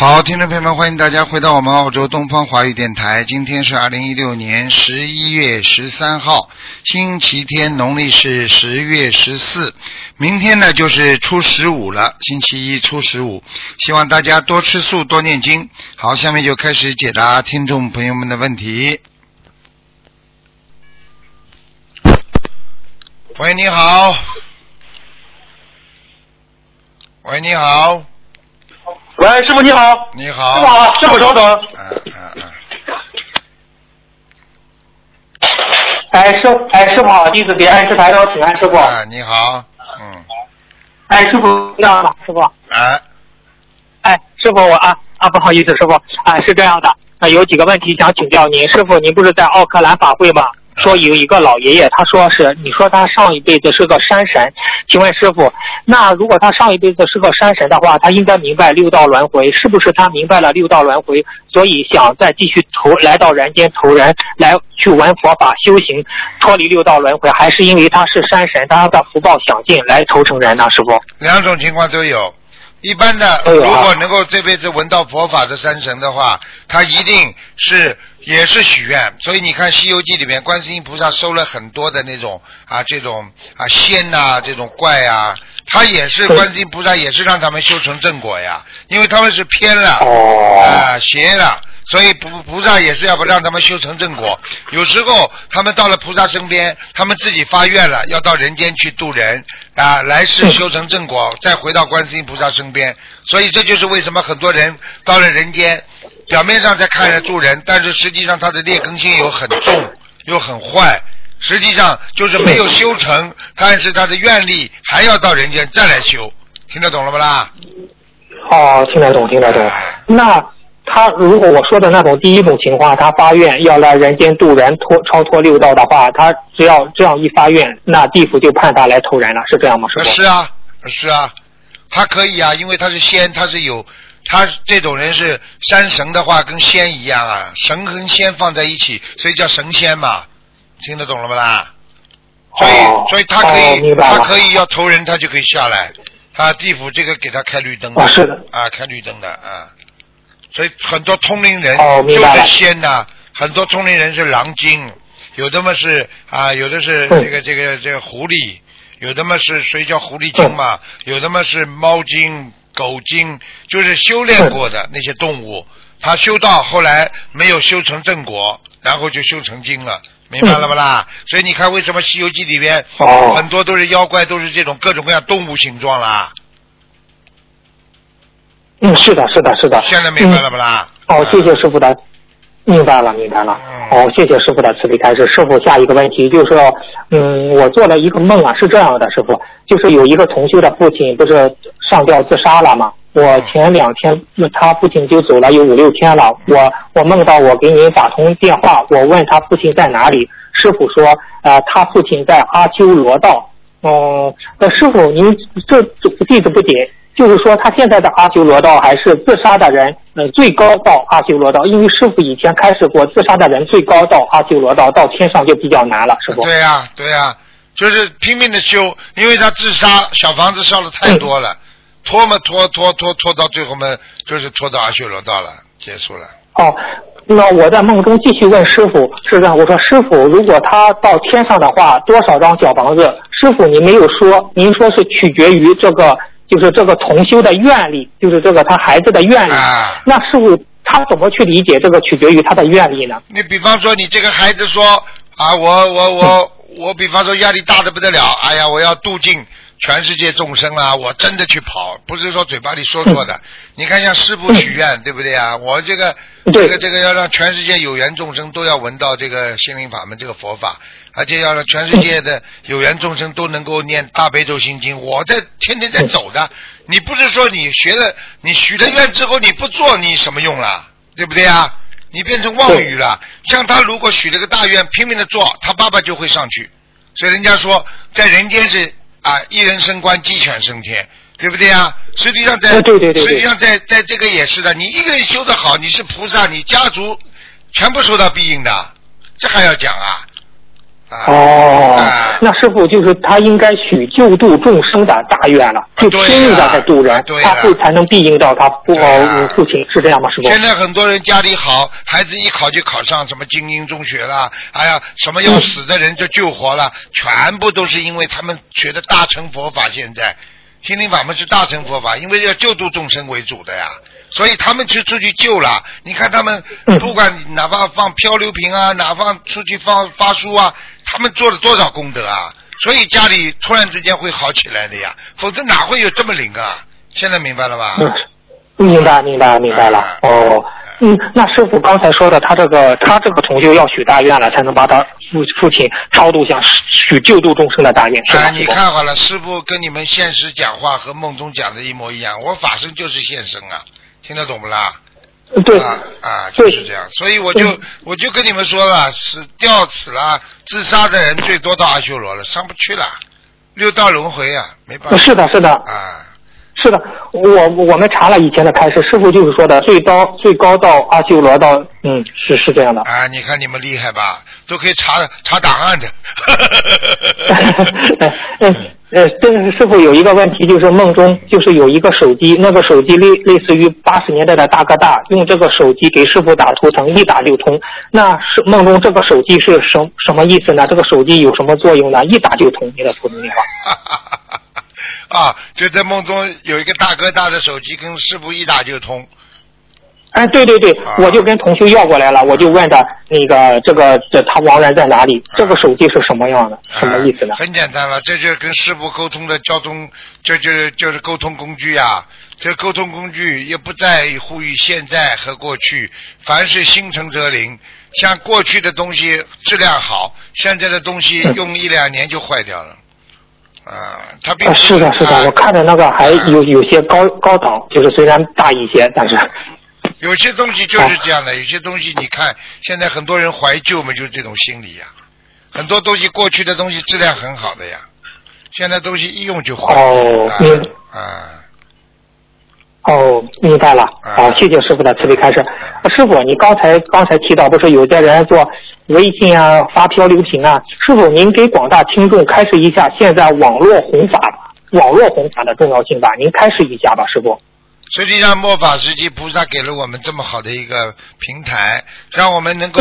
好，听众朋友们，欢迎大家回到我们澳洲东方华语电台。今天是二零一六年十一月十三号，星期天，农历是十月十四。明天呢就是初十五了，星期一初十五。希望大家多吃素，多念经。好，下面就开始解答听众朋友们的问题。喂，你好。喂，你好。喂，师傅你好。你好。师傅好，师傅稍等。嗯嗯嗯。哎，师哎师傅好，弟子给安师台长请安，师傅。啊，你好。嗯。哎，师傅这样的，师傅。哎。哎，师傅我啊啊不好意思，师傅啊是这样的啊有几个问题想请教您，师傅您不是在奥克兰法会吗？说有一个老爷爷，他说是你说他上一辈子是个山神，请问师傅，那如果他上一辈子是个山神的话，他应该明白六道轮回，是不是他明白了六道轮回，所以想再继续投来到人间投人，来去闻佛法修行，脱离六道轮回，还是因为他是山神，他的福报享尽来投成人呢？师傅，两种情况都有。一般的，如果能够这辈子闻到佛法的山神的话，他一定是也是许愿。所以你看《西游记》里面，观世音菩萨收了很多的那种啊，这种啊仙呐，这种怪啊，他也是观世音菩萨也是让他们修成正果呀，因为他们是偏了啊邪了。所以菩菩萨也是要不让他们修成正果。有时候他们到了菩萨身边，他们自己发愿了，要到人间去度人啊，来世修成正果，再回到观世音菩萨身边。所以这就是为什么很多人到了人间，表面上在看着助人，但是实际上他的劣根性又很重，又很坏。实际上就是没有修成，但是他的愿力还要到人间再来修。听得懂了不啦？哦，听得懂，听得懂。那。他如果我说的那种第一种情况，他发愿要来人间度人脱超脱六道的话，他只要这样一发愿，那地府就判他来投人了，是这样吗？是是啊，是啊，他可以啊，因为他是仙，他是有他这种人是山神的话，跟仙一样啊，神跟仙放在一起，所以叫神仙嘛，听得懂了不啦？所以所以他可以他可以要投人，他就可以下来，他地府这个给他开绿灯啊，是的啊，开绿灯的啊。所以很多通灵人就是仙呐，很多通灵人是狼精，有的嘛是啊，有的是这个这个这个狐狸，有的嘛是谁叫狐狸精嘛，有的嘛是猫精、狗精，就是修炼过的那些动物，他修道后来没有修成正果，然后就修成精了，明白了不啦？所以你看为什么《西游记》里边很多都是妖怪，都是这种各种各样动物形状啦。嗯，是的，是的，是的。现在明白了不啦？哦，谢谢师傅的，明白了，明白了。哦，谢谢师傅的慈悲开示。师傅，下一个问题就是，嗯，我做了一个梦啊，是这样的，师傅，就是有一个同修的父亲不是上吊自杀了吗？我前两天那他父亲就走了有五六天了，我我梦到我给您打通电话，我问他父亲在哪里，师傅说，呃，他父亲在阿修罗道。哦，那师傅您这弟子不解。就是说，他现在的阿修罗道还是自杀的人，呃，最高到阿修罗道。因为师傅以前开始过，自杀的人最高到阿修罗道，到天上就比较难了，是不。对呀，对呀，就是拼命的修，因为他自杀，小房子烧的太多了，拖嘛拖拖拖拖到最后嘛，就是拖到阿修罗道了，结束了。哦，那我在梦中继续问师傅，是这样，我说师傅，如果他到天上的话，多少张小房子？师傅，您没有说，您说是取决于这个。就是这个同修的愿力，就是这个他孩子的愿力。啊、那师傅他怎么去理解这个取决于他的愿力呢？你比方说，你这个孩子说啊，我我我我，比方说压力大的不得了，哎呀，我要度尽全世界众生啊，我真的去跑，不是说嘴巴里说说的。你看，像师傅许愿，对不对啊？我这个这个这个要让全世界有缘众生都要闻到这个心灵法门，这个佛法。而且要让全世界的有缘众生都能够念大悲咒心经，我在天天在走的。你不是说你学了，你许了愿之后你不做，你什么用了？对不对啊？你变成妄语了。像他如果许了个大愿，拼命的做，他爸爸就会上去。所以人家说，在人间是啊一人升官，鸡犬升天，对不对啊？实际上在实际上在在这个也是的，你一个人修得好，你是菩萨，你家族全部受到庇应的，这还要讲啊？哦，那师傅就是他应该许救度众生的大愿了，就拼命的在度人，他会才能庇应到他父父亲，是这样吗？师傅？现在很多人家里好，孩子一考就考上什么精英中学了，哎呀，什么要死的人就救活了，全部都是因为他们学的大乘佛法。现在心灵法门是大乘佛法，因为要救度众生为主的呀。所以他们去出去救了，你看他们不管哪怕放漂流瓶啊，哪怕出去放发书啊，他们做了多少功德啊！所以家里突然之间会好起来的呀，否则哪会有这么灵啊？现在明白了吧？嗯，明白明白明白了。哦，嗯，那师傅刚才说的，他这个他这个同修要许大愿了，才能把他父父亲超度向许救度众生的大愿。哎，你看好了，师傅跟你们现实讲话和梦中讲的一模一样，我法身就是现身啊。听得懂不啦？对啊啊，就是这样。所以我就我就跟你们说了，死吊死了、自杀的人最多到阿修罗了，上不去了，六道轮回啊，没办法。是的，是的。啊，是的，我我们查了以前的开示，师傅就是说的最高最高到阿修罗道，嗯，是是这样的。啊，你看你们厉害吧？都可以查查档案的。呃，这个师傅有一个问题，就是梦中就是有一个手机，那个手机类类似于八十年代的大哥大，用这个手机给师傅打图腾，一打就通。那是梦中这个手机是什什么意思呢？这个手机有什么作用呢？一打就通你的图腾电话。啊，就在梦中有一个大哥大的手机，跟师傅一打就通。哎，对对对，我就跟同修要过来了，我就问他那个这个这他亡人在哪里？这个手机是什么样的？什么意思呢？很简单了，这就是跟师傅沟通的交通，这就是就是沟通工具呀。这沟通工具也不在乎于现在和过去，凡是心诚则灵。像过去的东西质量好，现在的东西用一两年就坏掉了。啊，他并是的，是的，我看着那个还有有些高高档，就是虽然大一些，但是。有些东西就是这样的，有些东西你看，现在很多人怀旧嘛，就是这种心理呀。很多东西过去的东西质量很好的呀，现在东西一用就坏。哦，明啊。哦，明白了。好，谢谢师傅的慈悲开示。师傅，你刚才刚才提到，不是有些人做微信啊、发漂流瓶啊？师傅，您给广大听众开示一下，现在网络弘法、网络弘法的重要性吧？您开示一下吧，师傅。实际上，末法时期，菩萨给了我们这么好的一个平台，让我们能够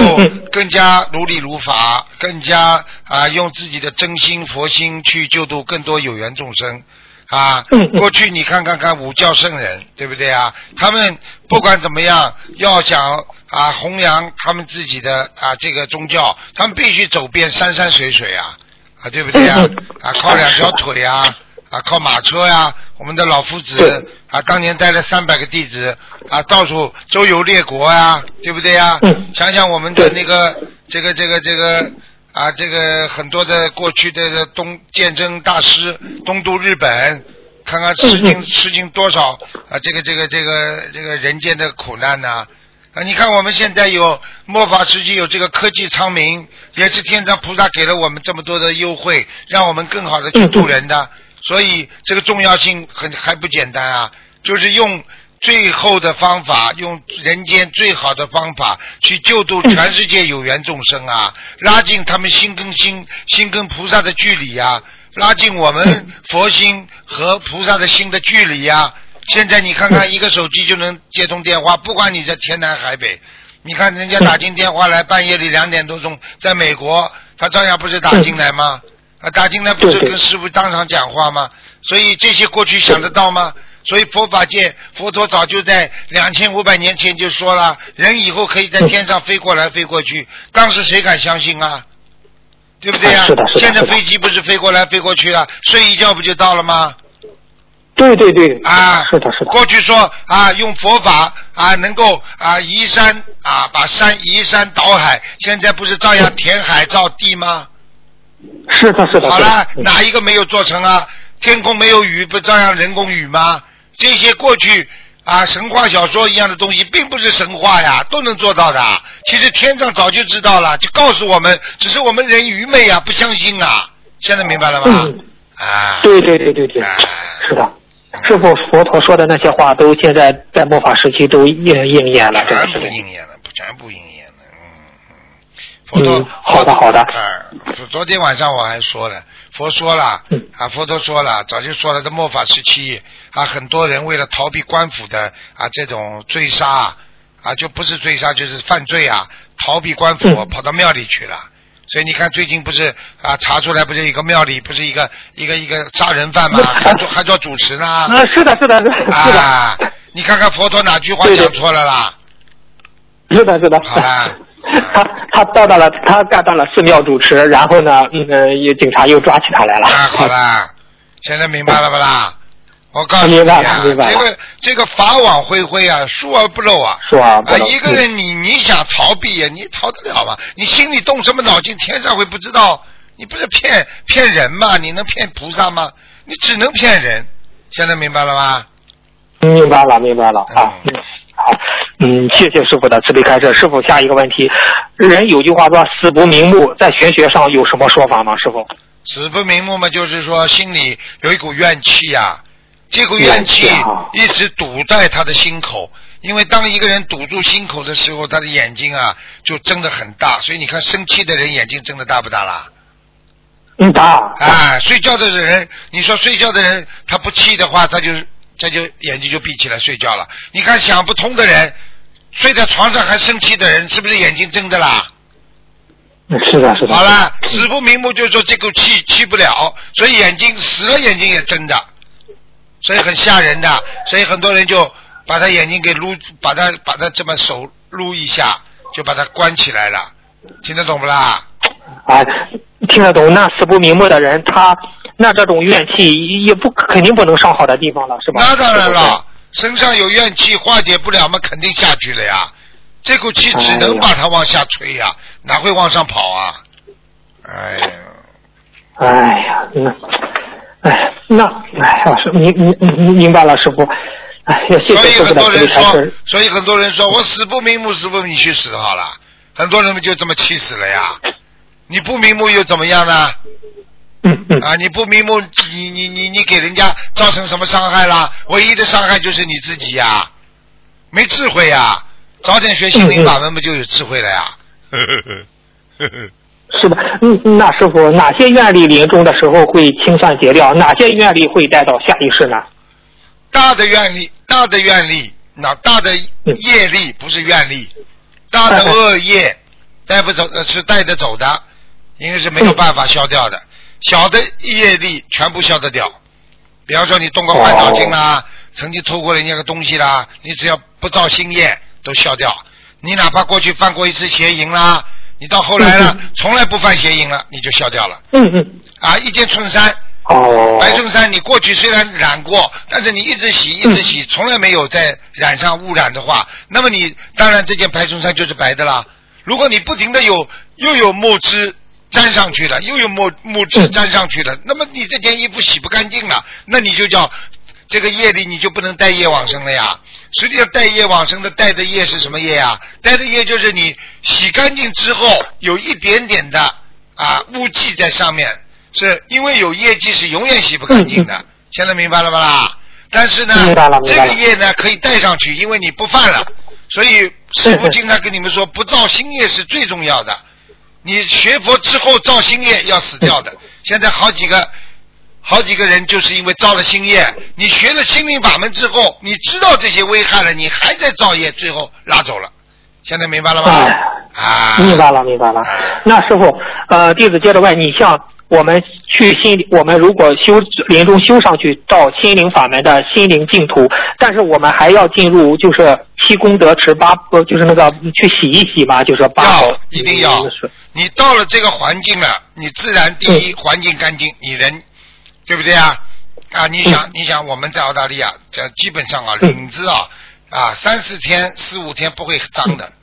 更加如理如法，更加啊用自己的真心佛心去救度更多有缘众生啊。过去你看看看五教圣人，对不对啊？他们不管怎么样，要想啊弘扬他们自己的啊这个宗教，他们必须走遍山山水水啊啊，对不对啊？啊，靠两条腿啊。啊，靠马车呀！我们的老夫子啊，当年带了三百个弟子啊，到处周游列国呀，对不对呀？想想我们的那个这个这个这个啊，这个很多的过去的东鉴真大师东渡日本，看看吃尽吃尽多少啊，这个这个这个这个人间的苦难呐！啊，你看我们现在有末法时期有这个科技昌明，也是天上菩萨给了我们这么多的优惠，让我们更好的去度人的。所以这个重要性很还不简单啊，就是用最后的方法，用人间最好的方法去救度全世界有缘众生啊，拉近他们心跟心、心跟菩萨的距离呀，拉近我们佛心和菩萨的心的距离呀。现在你看看，一个手机就能接通电话，不管你在天南海北，你看人家打进电话来，半夜里两点多钟，在美国，他照样不是打进来吗？啊，打进来不是跟师傅当场讲话吗？所以这些过去想得到吗？所以佛法界佛陀早就在两千五百年前就说了，人以后可以在天上飞过来飞过去。当时谁敢相信啊？对不对呀？是的，是的。现在飞机不是飞过来飞过去了，睡一觉不就到了吗？对对对。啊，是的，是的。过去说啊，用佛法啊，能够啊移山啊，把山移山倒海，现在不是照样填海造地吗？是的，是的。好了，哪一个没有做成啊？天空没有雨，不照样人工雨吗？这些过去啊，神话小说一样的东西，并不是神话呀，都能做到的。其实天上早就知道了，就告诉我们，只是我们人愚昧啊，不相信啊。现在明白了吗？啊。对对对对对，是的。师傅，佛陀说的那些话，都现在在末法时期都应应验了，全部应验了，全部应验佛陀，好的好的。啊，昨天晚上我还说了，佛说了，啊，佛陀说了，早就说了，这末法时期啊，很多人为了逃避官府的啊这种追杀啊，就不是追杀就是犯罪啊，逃避官府，跑到庙里去了。所以你看，最近不是啊，查出来不是一个庙里不是一个一个一个杀人犯吗？还做还做主持呢？啊，是的，是的，是的。你看看佛陀哪句话讲错了啦？是的，是的。好啦。他他到达了，他干到了寺庙主持，然后呢，嗯，警察又抓起他来了。啊，好啦，现在明白了不啦？我告诉你啊，这个这个法网恢恢啊，疏而不漏啊。疏而不漏。啊，一个人你你想逃避呀，你逃得了吗？你心里动什么脑筋，天上会不知道？你不是骗骗人吗？你能骗菩萨吗？你只能骗人。现在明白了吧？明白了，明白了啊。好，嗯，谢谢师傅的慈悲开示。师傅，下一个问题，人有句话说“死不瞑目”，在玄学上有什么说法吗？师傅？死不瞑目嘛，就是说心里有一股怨气呀。这股怨气一直堵在他的心口，因为当一个人堵住心口的时候，他的眼睛啊就睁得很大。所以你看，生气的人眼睛睁得大不大啦？嗯，大。哎，睡觉的人，你说睡觉的人他不气的话，他就他就眼睛就闭起来睡觉了。你看想不通的人，睡在床上还生气的人，是不是眼睛睁着啦？是的，是的。好了，死不瞑目，就是说这口气气不了，所以眼睛死了，眼睛也睁着。所以很吓人的，所以很多人就把他眼睛给撸，把他把他这么手撸一下，就把他关起来了，听得懂不啦？啊，听得懂。那死不瞑目的人，他那这种怨气也不肯定不能上好的地方了，是吧？那当然了，身上有怨气化解不了嘛，肯定下去了呀。这口气只能把它往下吹呀，哪会往上跑啊？哎呀，哎呀，那。哎，那哎，老师，明明明明白了，师傅。哎，谢谢所以很多人说，所以很多人说我死不瞑目，死不你去死好了。很多人们就这么气死了呀。你不瞑目又怎么样呢？嗯嗯。啊，你不瞑目，你你你你给人家造成什么伤害啦？唯一的伤害就是你自己呀，没智慧呀。早点学心灵法门，不就有智慧了呀？呵呵呵呵呵。是的，嗯，那师傅，哪些愿力临终的时候会清算结掉？哪些愿力会带到下一世呢？大的愿力，大的愿力，那大的业力不是愿力，大的恶业带不走，是带得走的，因为是没有办法消掉的。小的业力全部消得掉。比方说你动过坏脑筋啦，曾经偷过人家个东西啦，你只要不造新业，都消掉。你哪怕过去犯过一次邪淫啦。你到后来了，从来不犯邪淫了，你就消掉了。嗯嗯。啊，一件衬衫，白衬衫，你过去虽然染过，但是你一直洗，一直洗，从来没有再染上污染的话，那么你当然这件白衬衫就是白的啦。如果你不停的有又有墨汁沾上去了，又有墨墨汁粘上去了，那么你这件衣服洗不干净了，那你就叫这个业力你就不能带业往生了呀。实际上带业往生的带的业是什么业啊？带的业就是你洗干净之后有一点点的啊污迹在上面，是因为有业迹是永远洗不干净的。现在明白了吧啦？但是呢，这个业呢可以带上去，因为你不犯了。所以师傅经常跟你们说，不造新业是最重要的。你学佛之后造新业要死掉的。现在好几个。好几个人就是因为造了新业，你学了心灵法门之后，你知道这些危害了，你还在造业，最后拉走了。现在明白了吗？啊，明白了，明白了。那师傅，呃，弟子接着问你，像我们去心，我们如果修临终修上去到心灵法门的心灵净土，但是我们还要进入就是七功德池八，就是那个去洗一洗吧，就是八。要一定要。你到了这个环境了，你自然第一环境干净，你人。对不对啊？啊，你想，你想，我们在澳大利亚，这基本上啊，领子啊，啊，三四天、四五天不会脏的，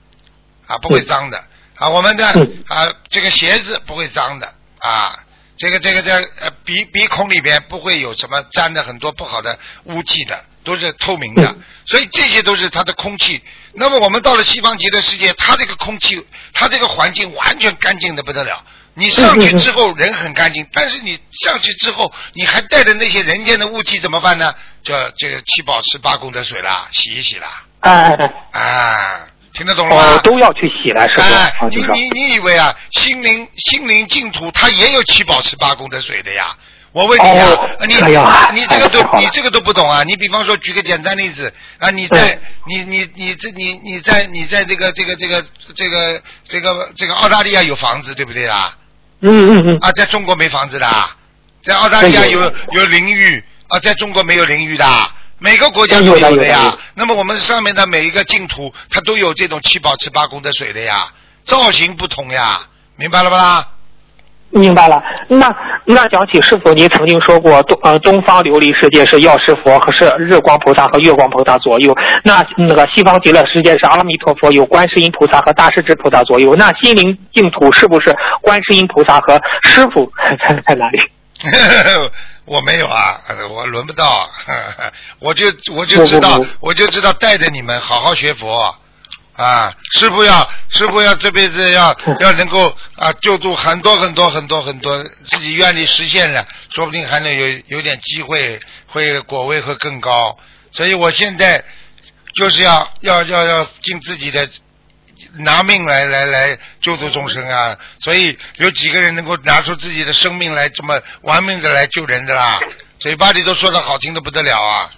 啊，不会脏的。啊，我们的啊，这个鞋子不会脏的，啊，这个这个在呃鼻鼻孔里边不会有什么沾的很多不好的污迹的，都是透明的。所以这些都是它的空气。那么我们到了西方极乐世界，它这个空气，它这个环境完全干净的不得了。你上去之后人很干净，但是你上去之后你还带着那些人间的雾气怎么办呢？叫这个七宝池八功德水啦，洗一洗啦。哎哎哎。啊，听得懂了吗？都要去洗来，是吧？你你你以为啊，心灵心灵净土它也有七宝十八功德水的呀？我问你啊，你你这个都你这个都不懂啊？你比方说举个简单例子啊，你在你你你这你你在你在这个这个这个这个这个这个澳大利亚有房子对不对啊？嗯嗯嗯。啊，在中国没房子的，在澳大利亚有有淋浴啊，在中国没有淋浴的，每个国家都有的呀。那么我们上面的每一个净土，它都有这种七宝池八功德水的呀，造型不同呀，明白了吧啦？明白了，那那讲起师傅，您曾经说过东呃东方琉璃世界是药师佛和是日光菩萨和月光菩萨左右，那那个西方极乐世界是阿弥陀佛有观世音菩萨和大势至菩萨左右，那心灵净土是不是观世音菩萨和师傅在 在哪里？我没有啊，我轮不到，我就我就知道我就知道带着你们好好学佛。啊，师傅要师傅要这辈子要要能够啊救助很多很多很多很多自己愿力实现了，说不定还能有有点机会，会果位会更高。所以我现在就是要要要要尽自己的拿命来来来救助众生啊！所以有几个人能够拿出自己的生命来这么玩命的来救人的啦？嘴巴里都说的好听的不得了啊！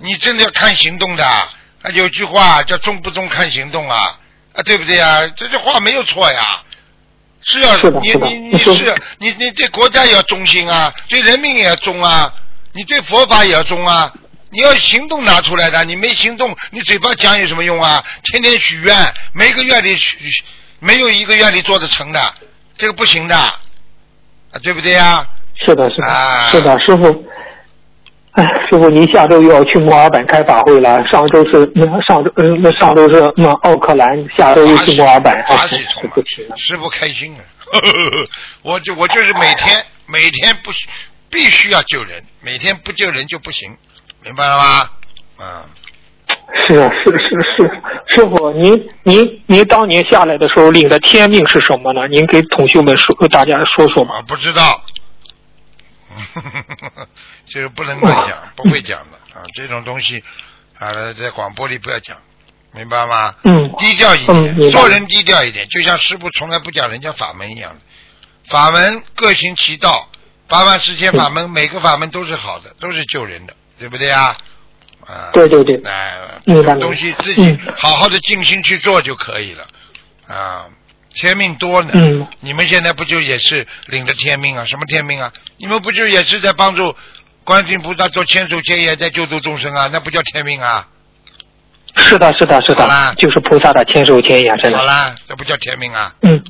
你真的要看行动的。啊，有句话叫“忠不忠看行动”啊，啊，对不对啊？这句话没有错呀，是要你你你是你你对国家也要忠心啊，对人民也要忠啊，你对佛法也要忠啊，你要行动拿出来的，你没行动，你嘴巴讲有什么用啊？天天许愿，每个愿里许没有一个愿里做得成的，这个不行的，啊，对不对呀？是的，是的，是的，师傅。哎，师傅，您下周又要去墨尔本开法会了。上周是那上周，嗯，那上周是那奥克兰，下周又去墨尔本，哎，不提了，师傅开心了。我就我就是每天每天不必须要救人，每天不救人就不行，明白了吗？嗯，是啊，是是是，师傅，您您您当年下来的时候领的天命是什么呢？您给同学们说，大家说说吧。不知道。这个不能乱讲，不会讲的啊！这种东西啊，在广播里不要讲，明白吗？嗯。低调一点，做人低调一点，就像师傅从来不讲人家法门一样。法门各行其道，八万四千法门，每个法门都是好的，都是救人的，对不对啊？啊。对对对。哎，这种东西自己好好的静心去做就可以了啊。天命多呢，嗯你们现在不就也是领着天命啊？什么天命啊？你们不就也是在帮助观世音菩萨做千手千眼，在救度众生啊？那不叫天命啊？是的，是的，是的，就是菩萨的千手千眼，真的。好啦，这不叫天命啊？嗯。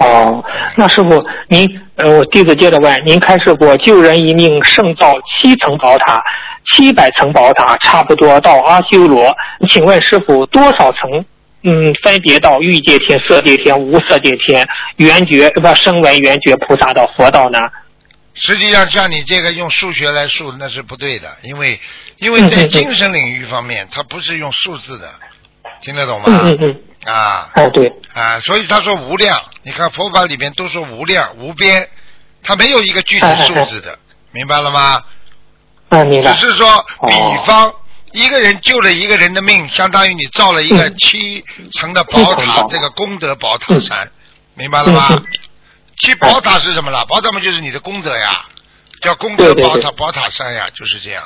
嗯。哦，那师傅，您呃，我弟子接着问，您开示过救人一命胜造七层宝塔，七百层宝塔差不多到阿修罗，请问师傅多少层？嗯，分别到欲界天、色界天、无色界天、圆觉不声闻圆觉菩萨到佛道呢？实际上，像你这个用数学来数那是不对的，因为因为在精神领域方面，它不是用数字的，听得懂吗？嗯嗯嗯。啊。哎，对。啊，所以他说无量，你看佛法里面都说无量无边，它没有一个具体数字的，明白了吗？嗯，明白。只是说，比方。一个人救了一个人的命，相当于你造了一个七层的宝塔，这个功德宝塔山，明白了吗？七宝塔是什么了？宝塔嘛就是你的功德呀，叫功德宝塔宝塔山呀，就是这样。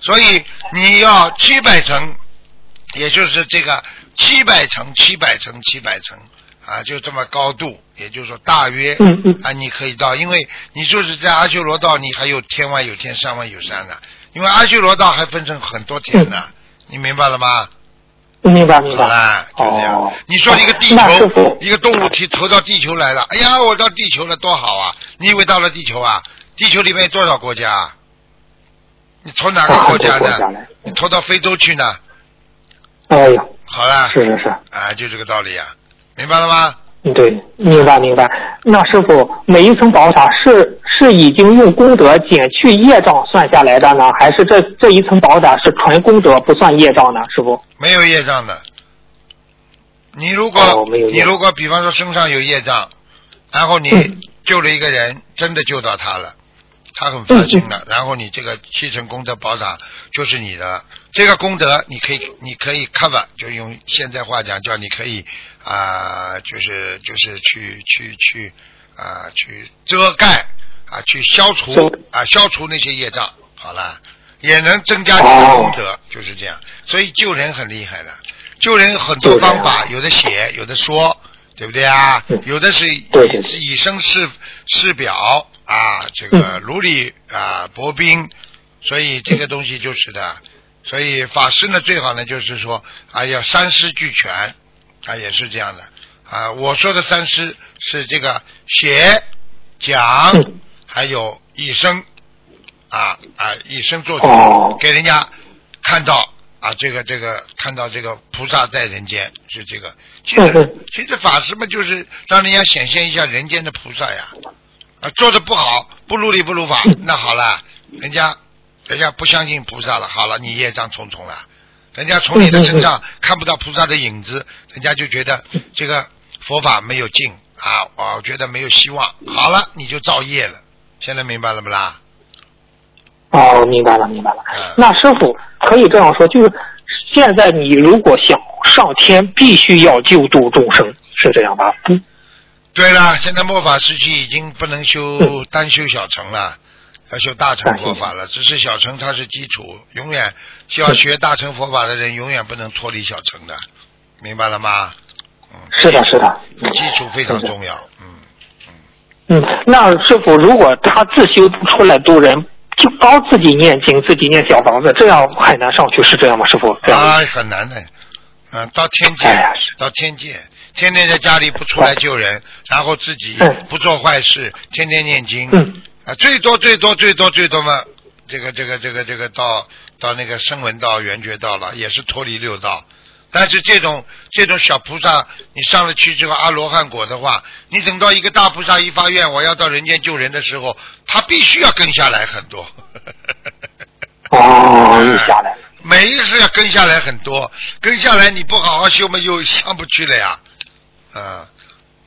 所以你要七百层，也就是这个七百层、七百层、七百层啊，就这么高度，也就是说大约啊，你可以到，因为你就是在阿修罗道，你还有天外有天，山外有山呢。因为阿修罗道还分成很多天呢，你明白了吗？明白明白。好就这样。你说一个地球，一个动物体投到地球来了，哎呀，我到地球了，多好啊！你以为到了地球啊？地球里面有多少国家？你投哪个国家呢？你投到非洲去呢？哎呀，好了。是是是。啊，就这个道理啊，明白了吗？对，明白明白。那师傅，每一层宝塔是是已经用功德减去业障算下来的呢，还是这这一层宝塔是纯功德不算业障呢？师傅，没有业障的。你如果你如果比方说身上有业障，然后你救了一个人，真的救到他了，他很发心的，然后你这个七成功德宝塔就是你的，这个功德你可以你可以 cover，就用现在话讲叫你可以啊，就是就是去去去啊去遮盖啊去消除啊消除那些业障，好了，也能增加你的功德，就是这样，所以救人很厉害的。救人很多方法，有的写，有的说，对不对啊？有的是以以身试试表啊，这个如履啊薄冰，所以这个东西就是的。所以法师呢，最好呢就是说啊，要三师俱全，啊也是这样的啊。我说的三师是这个写、讲，还有以身啊啊以身作则，给人家看到。啊，这个这个看到这个菩萨在人间是这个，其实其实法师嘛，就是让人家显现一下人间的菩萨呀。啊，做的不好，不如理不如法，那好了，人家人家不相信菩萨了，好了，你业障重重了，人家从你的身上看不到菩萨的影子，人家就觉得这个佛法没有劲啊，我觉得没有希望，好了，你就造业了。现在明白了不啦？哦，明白了，明白了。那师傅可以这样说，就是现在你如果想上天，必须要救度众生，是这样吧？嗯。对了，现在末法时期已经不能修单修小乘了，要修大乘佛法了。只是小乘它是基础，永远需要学大乘佛法的人，永远不能脱离小乘的，明白了吗？嗯。是的，是的。基础非常重要。嗯嗯。嗯，那师傅，如果他自修不出来度人？就帮自己念经，自己念小房子，这样很难上去，是这样吗，师傅？啊，很难的，嗯，到天界，到天界，天天在家里不出来救人，然后自己不做坏事，天天念经，啊，最多最多最多最多嘛，这个这个这个这个到到那个声闻道、圆觉道了，也是脱离六道。但是这种这种小菩萨，你上了去之后阿罗汉果的话，你等到一个大菩萨一发愿，我要到人间救人的时候，他必须要跟下来很多。哦，又下来。每一次要跟下来很多，跟下来你不好好修嘛，又上不去了呀。啊，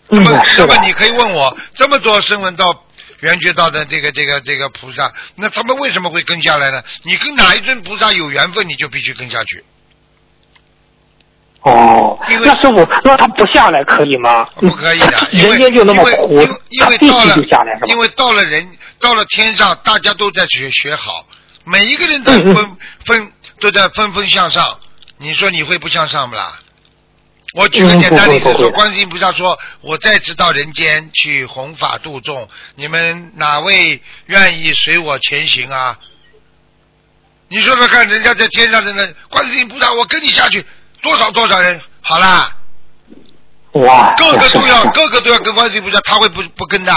那么那么你可以问我，这么多声闻道、圆觉道的这个这个这个菩萨，那他们为什么会跟下来呢？你跟哪一尊菩萨有缘分，你就必须跟下去。哦，因为那师傅，那他不下来可以吗？不可以的，人间就那么苦，因为到了，因为到了人，到了天上，大家都在学学好，每一个人都分分都在纷纷向上。你说你会不向上不啦？我举个简单例子说，观世音菩萨说：“我再次到人间去弘法度众，你们哪位愿意随我前行啊？”你说说看，人家在天上的那观世音菩萨，我跟你下去。多少多少人好啦，哇，个个都要，个个都要跟观世音菩萨，他会不不跟的，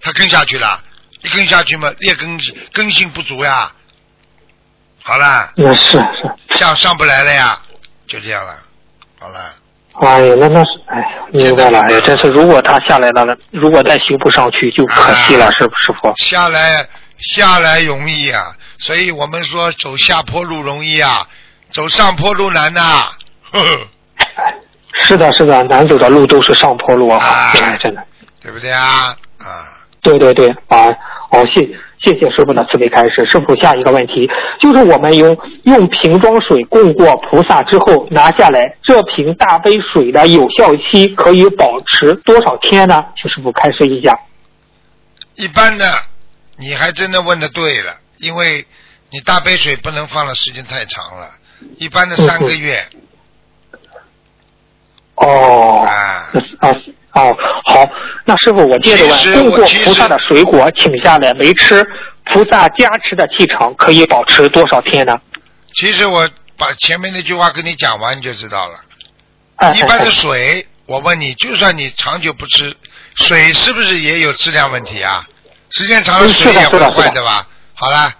他跟下去了，一跟下去嘛，劣根根性不足呀，好啦，也是是，上上不来了呀，就这样了，好了。哎呀，那那是，哎呀，明白了，哎呀，真是，如果他下来了，如果再修不上去，就可惜了，是不是？傅下来下来容易啊，所以我们说走下坡路容易啊，走上坡路难呐。是的，是的，难走的路都是上坡路啊！哎，真的，对不对啊？啊，对对对啊！哦，谢谢谢师傅的慈悲开示。师傅，下一个问题就是我们用用瓶装水供过菩萨之后拿下来，这瓶大杯水的有效期可以保持多少天呢？请师傅开示一下。一般的，你还真的问的对了，因为你大杯水不能放的时间太长了，一般的三个月。哦，啊啊哦，好，那师傅我接着问，供过菩萨的水果请下来没吃，菩萨加持的气场可以保持多少天呢？其实我把前面那句话跟你讲完你就知道了。一般的水，我问你，就算你长久不吃水，是不是也有质量问题啊？时间长了水也会坏的吧？好了，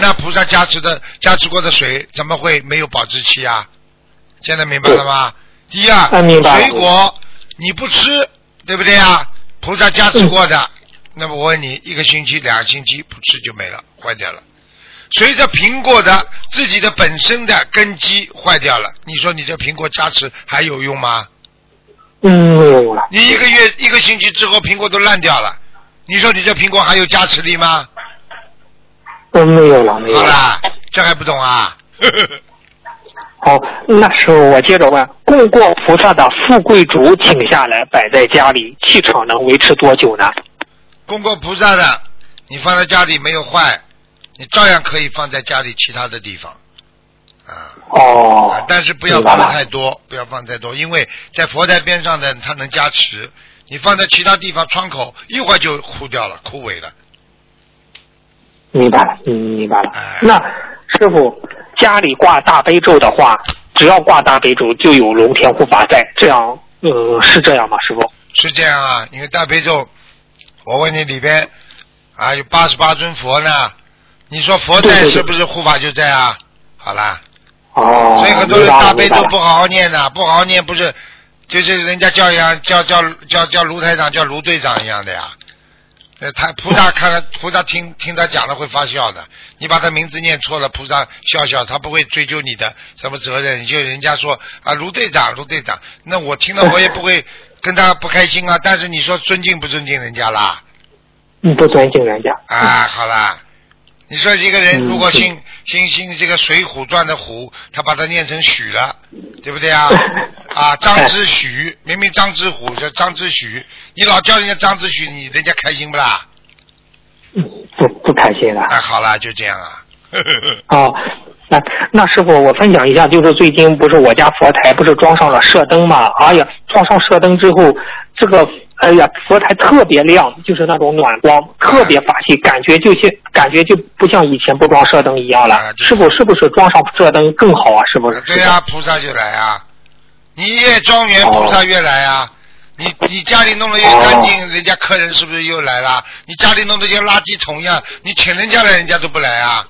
那菩萨加持的加持过的水怎么会没有保质期啊？现在明白了吗？第二，水果你不吃，对不对啊？菩萨加持过的，那么我问你，一个星期、两个星期不吃就没了，坏掉了。随着苹果的自己的本身的根基坏掉了，你说你这苹果加持还有用吗？嗯，没有了。你一个月一个星期之后，苹果都烂掉了，你说你这苹果还有加持力吗？都，没有了，没有了。好啦，这还不懂啊？好，那时候我接着问：供过菩萨的富贵竹，请下来摆在家里，气场能维持多久呢？供过菩萨的，你放在家里没有坏，你照样可以放在家里其他的地方。啊。哦。啊，但是不要放的太多，不要放太多，因为在佛台边上的它能加持，你放在其他地方窗口，一会儿就枯掉了，枯萎了。明白了，嗯，明白了。哎那师傅家里挂大悲咒的话，只要挂大悲咒就有龙天护法在，这样，呃，是这样吗，师傅？是这样啊，因为大悲咒，我问你里边啊有八十八尊佛呢，你说佛在是不是护法就在啊？好啦，哦。所以很多人大悲咒不好好念的，不好好念不是，就是人家叫一样叫叫叫叫卢台长叫卢队长一样的呀。呃，他菩萨看了，菩萨听听他讲了会发笑的。你把他名字念错了，菩萨笑笑，他不会追究你的什么责任。你就人家说啊，卢队长，卢队长，那我听了我也不会跟他不开心啊。但是你说尊敬不尊敬人家啦？你，不尊敬人家。啊，好啦，你说一个人如果姓姓姓这个《水浒传》的虎，他把它念成许了，对不对啊？啊，张之许，明明张之虎叫张之许，你老叫人家张之许，你人家开心不啦？嗯，不不开心了。哎，好啦，就这样啊。哦，那那师傅，我分享一下，就是最近不是我家佛台不是装上了射灯嘛？哎呀，装上射灯之后，这个哎呀佛台特别亮，就是那种暖光，特别法喜，感觉就像感觉就不像以前不装射灯一样了啊。就是师傅是不是装上射灯更好啊？是不是？对呀、菩萨就来啊！你越庄园，哦菩萨越来啊！你你家里弄得越干净，人家客人是不是又来了？你家里弄得像垃圾桶一样，你请人家来，人家都不来啊！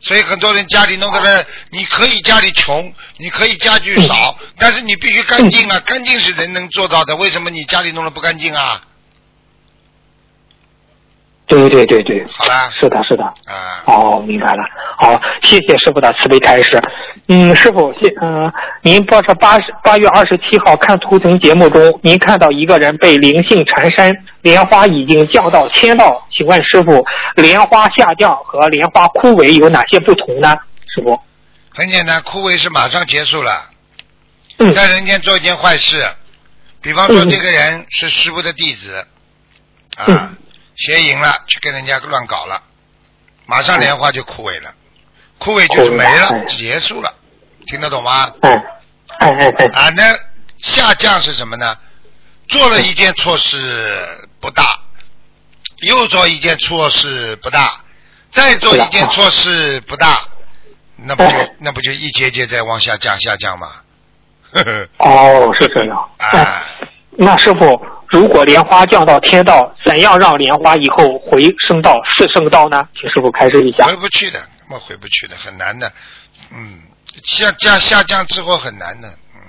所以很多人家里弄得呢，你可以家里穷，你可以家具少，但是你必须干净啊！干净是人能做到的，为什么你家里弄得不干净啊？对对对对，好啦，是的，是的。啊，哦，明白了。好，谢谢师傅的慈悲开示。嗯，师傅，谢嗯、您报这八十八月二十七号看图腾节目中，您看到一个人被灵性缠身，莲花已经降到天道，请问师傅，莲花下降和莲花枯萎有哪些不同呢？师傅？很简单，枯萎是马上结束了。嗯在人间做一件坏事，比方说嗯这个人是师傅的弟子，啊嗯，邪淫了，去跟人家乱搞了，马上莲花就枯萎了，枯萎就是没了，结束了，听得懂吗？哎哎哎哎，啊，那下降是什么呢？做了一件错事不大，又做一件错事不大，再做一件错事不大，那不就哎那不就一节节在往下降下降吗？呵 呵哦，是这样。哎，啊，那师傅，如果莲花降到天道，怎样让莲花以后回升到四圣道呢？请师傅开示一下。回不去的，根本回不去的，很难的。嗯，下降下降之后很难的，嗯，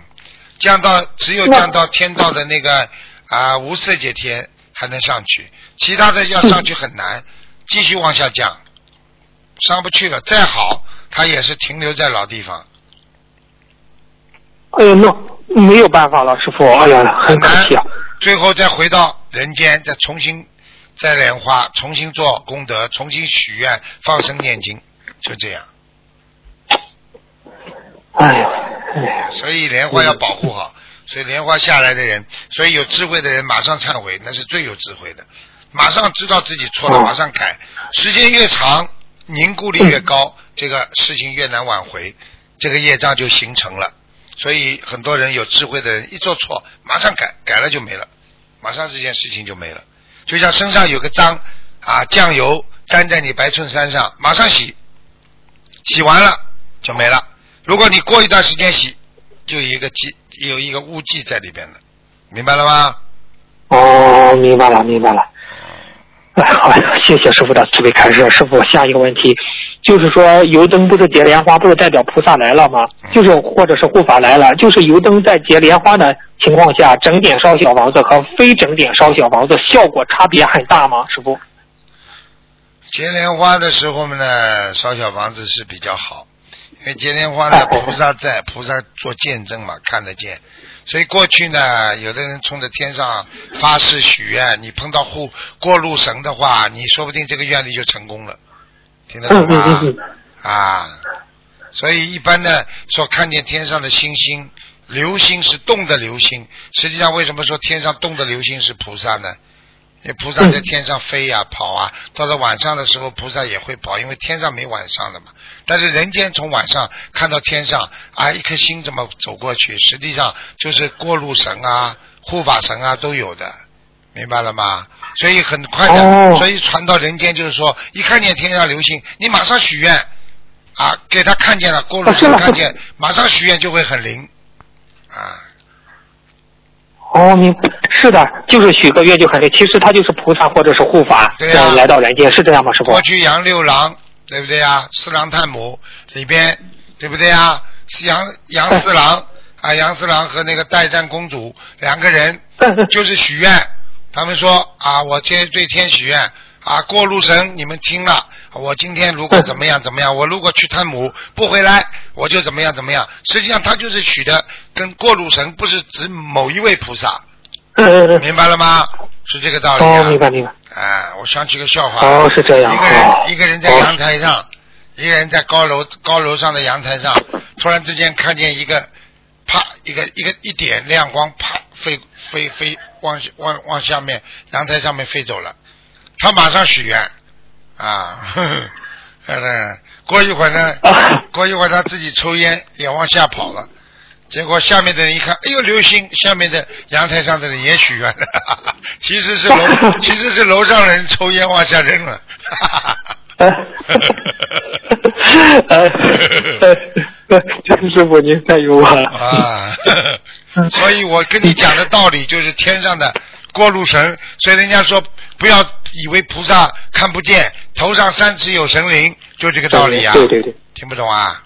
降到只有降到天道的那个啊无色界天还能上去，其他的要上去很难，继续往下降，上不去了。再好，它也是停留在老地方，哎呦，那没有办法了，师傅。哎呀，很可惜啊。最后再回到人间，再重新再莲花，重新做功德，重新许愿，放生念经，就这样。哎呀，哎，所以莲花要保护好，所以莲花下来的人，所以有智慧的人马上忏悔，那是最有智慧的，马上知道自己错了，哦马上改。时间越长，凝固力越高，这个事情越难挽回，这个业障就形成了。所以很多人有智慧的人一做错，马上改，改了就没了，马上这件事情就没了。就像身上有个脏啊，酱油粘在你白衬衫上，马上洗，洗完了就没了。如果你过一段时间洗，就有一个迹，有一个污迹在里边了，明白了吗？哦，明白了，明白了。哎，好呀，谢谢师傅的慈悲开示。师傅，下一个问题就是说，油灯不是结莲花，不是代表菩萨来了吗？就是或者是护法来了，就是油灯在结莲花的情况下，整点烧小房子和非整点烧小房子效果差别很大吗？师傅？结莲花的时候呢，烧小房子是比较好，因为结莲花呢，菩萨在，菩萨做见证嘛，看得见，所以过去呢，有的人冲着天上发誓许愿，你碰到护过路神的话，你说不定这个愿力就成功了，听得懂吗？啊，所以一般呢说看见天上的星星、流星是动的流星，实际上为什么说天上动的流星是菩萨呢？菩萨在天上飞呀、跑啊，到了晚上的时候，菩萨也会跑，因为天上没晚上的嘛。但是人间从晚上看到天上啊，一颗星这么走过去，实际上就是过路神啊、护法神啊都有的，明白了吗？所以很快的，所以传到人间就是说，一看见天上流星，你马上许愿啊，给他看见了，过路神看见，马上许愿就会很灵啊。哦，明是的，就是许个愿就很灵。其实他就是菩萨或者是护法，对呀，来到人间是这样吗？师傅？过去杨六郎，对不对呀？四郎探母里边，对不对呀？杨杨四郎啊，杨四郎和那个代战公主两个人，就是许愿。他们说啊，我天对天许愿啊，过路神你们听了，我今天如果怎么样怎么样，我如果去探母不回来，我就怎么样怎么样。实际上他就是取的，跟过路神不是指某一位菩萨，明白了吗？是这个道理啊。哦，明白明白。哎，我想起个笑话。哦，是这样。一个人一个人在阳台上，一个人在高楼高楼上的阳台上，突然之间看见一个，啪，一个一个一点亮光，啪飞飞飞。往往往下面阳台上面飞走了，他马上许愿啊，嗯，过一会儿呢，过一会儿他自己抽烟也往下跑了，结果下面的人一看，哎呦流星，下面的阳台上的人也许愿了，其实是楼其实是楼上人抽烟往下扔了，哈哈哈哈哈，陈师傅您太幽默了！啊。所以我跟你讲的道理就是天上的过路神，所以人家说不要以为菩萨看不见，头上三尺有神灵，就这个道理啊。对对对，听不懂啊？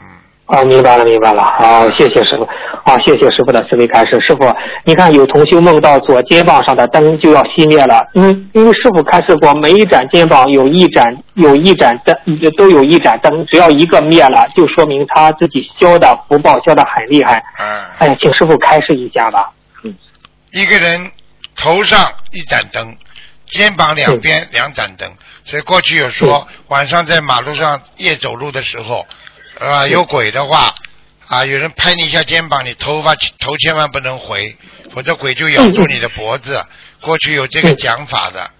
嗯。哦，明白了明白了。好，谢谢师傅。好，谢谢师傅的思维开示。师傅，你看有同修梦到左肩膀上的灯就要熄灭了，嗯，因为师傅开示过，每一盏肩膀有一盏有一盏灯，都有一盏灯，只要一个灭了，就说明他自己消的福报消的很厉害。嗯。哎呀，请师傅开示一下吧。嗯。一个人头上一盏灯，肩膀两边两盏灯，所以过去有说晚上在马路上夜走路的时候，啊，有鬼的话。啊！有人拍你一下肩膀，你头发头千万不能回，否则鬼就咬住你的脖子。过去有这个讲法的，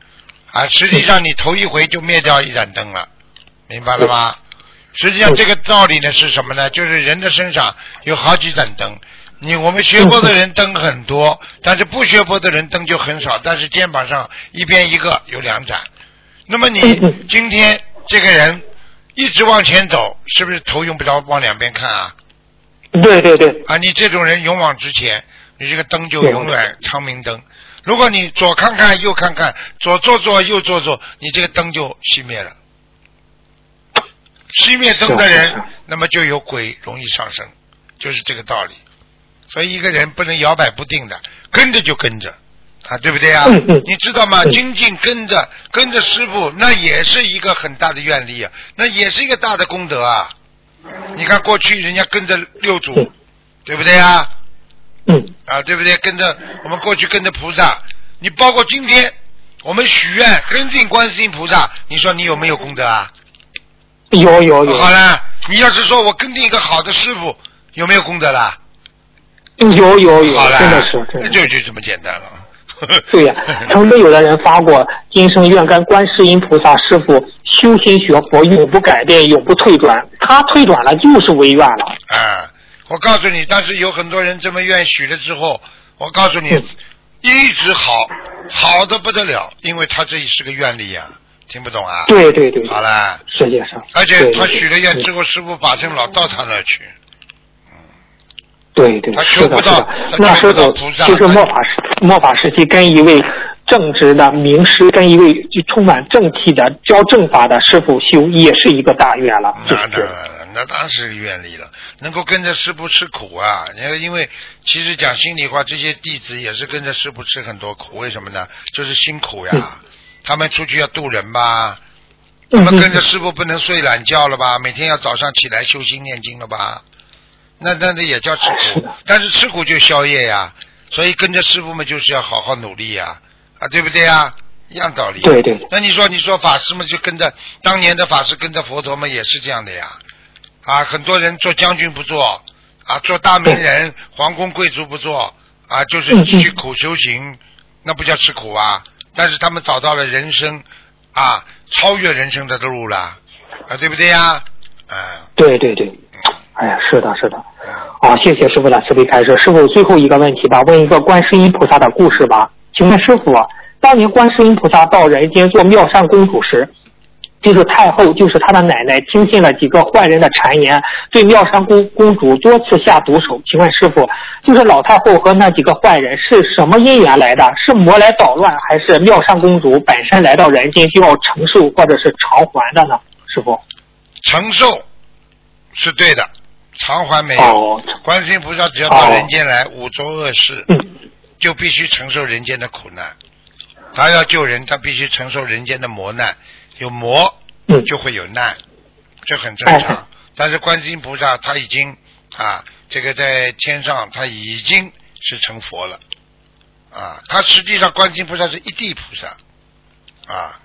啊，实际上你头一回就灭掉一盏灯了，明白了吗？实际上这个道理呢是什么呢？就是人的身上有好几盏灯，你我们学佛的人灯很多，但是不学佛的人灯就很少。但是肩膀上一边一个有两盏，那么你今天这个人一直往前走，是不是头用不着往两边看啊？对对对，啊，你这种人勇往直前，你这个灯就永远长明灯。如果你左看看右看看，左做做右做做，你这个灯就熄灭了。熄灭灯的人，那么就有鬼容易上升，就是这个道理。所以一个人不能摇摆不定的，跟着就跟着，啊，对不对啊？你知道吗？精进跟着跟着师傅，那也是一个很大的愿力啊，那也是一个大的功德啊。你看过去人家跟着六祖，对不对啊？嗯。啊，对不对？跟着我们过去跟着菩萨，你包括今天我们许愿跟进观世音菩萨，你说你有没有功德啊？有有有。好了，你要是说我跟定一个好的师傅，有没有功德啦？有有有。好，真的是，那就就这么简单了。对呀，曾经有的人发过今生愿跟观世音菩萨师傅修心学佛，永不改变，永不退转。他退转了，就是违愿了。啊，我告诉你，但是有很多人这么愿许了之后，我告诉你，一直好，好的不得了，因为他这是个愿力呀，听不懂啊？对对对。好了。世界上。而且他许了愿之后，师傅把成老到他那去。对对，是的，是的。那时候其实末法时末法时期，跟一位正直的名师，跟一位就充满正气的教正法的师傅修，也是一个大愿了。那那那当然是愿力了，能够跟着师傅吃苦啊！你看，因为其实讲心里话，这些弟子也是跟着师傅吃很多苦，为什么呢？就是辛苦呀。他们出去要渡人吧，他们跟着师傅不能睡懒觉了吧？每天要早上起来修心念经了吧？那那那也叫吃苦，但是吃苦就消业呀，所以跟着师傅们就是要好好努力呀，啊，对不对呀？一样道理。对对。那你说，你说法师们就跟着当年的法师跟着佛陀们也是这样的呀，啊，很多人做将军不做，啊，做大名人、皇宫贵族不做，啊，就是去苦修行，那不叫吃苦啊。但是他们找到了人生啊，超越人生的路了，啊，对不对呀？啊。对对对。哎呀，是的，是的。好，谢谢师傅的慈悲开示。师傅，最后一个问题吧，问一个观世音菩萨的故事吧。请问师傅，当年观世音菩萨到人间做妙善公主时，就是太后，就是他的奶奶，听信了几个坏人的谗言，对妙善公公主多次下毒手。请问师傅，就是老太后和那几个坏人是什么因缘来的？是魔来捣乱，还是妙善公主本身来到人间就要承受或者是偿还的呢？师傅，承受是对的。偿还没有，观世音菩萨只要到人间来，五浊恶世，就必须承受人间的苦难。他要救人，他必须承受人间的磨难，有磨就会有难，这很正常。但是观世音菩萨他已经啊，这个在天上他已经是成佛了啊。他实际上观世音菩萨是一地菩萨啊。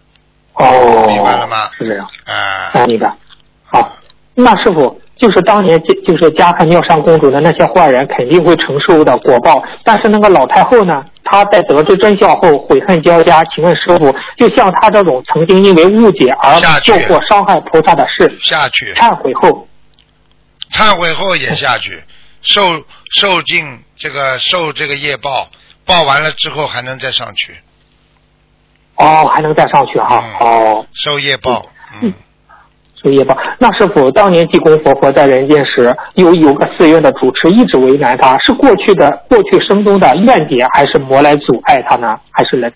哦，明白了吗？是这样啊，明白。好，那师傅。就是当年就就是加害妙善公主的那些坏人肯定会承受的果报，但是那个老太后呢，她在得知真相后悔恨交加。请问师傅，就像她这种曾经因为误解而做过伤害菩萨的事，下去忏悔后，忏悔后也下去，受受尽这个受这个业报，报完了之后还能再上去。哦，还能再上去哈？哦，受业报，嗯。所以吧，那是否当年济公活佛在人间时，有有个寺院的主持一直为难他，是过去的过去生中的怨点，还是魔来阻碍他呢？还是来？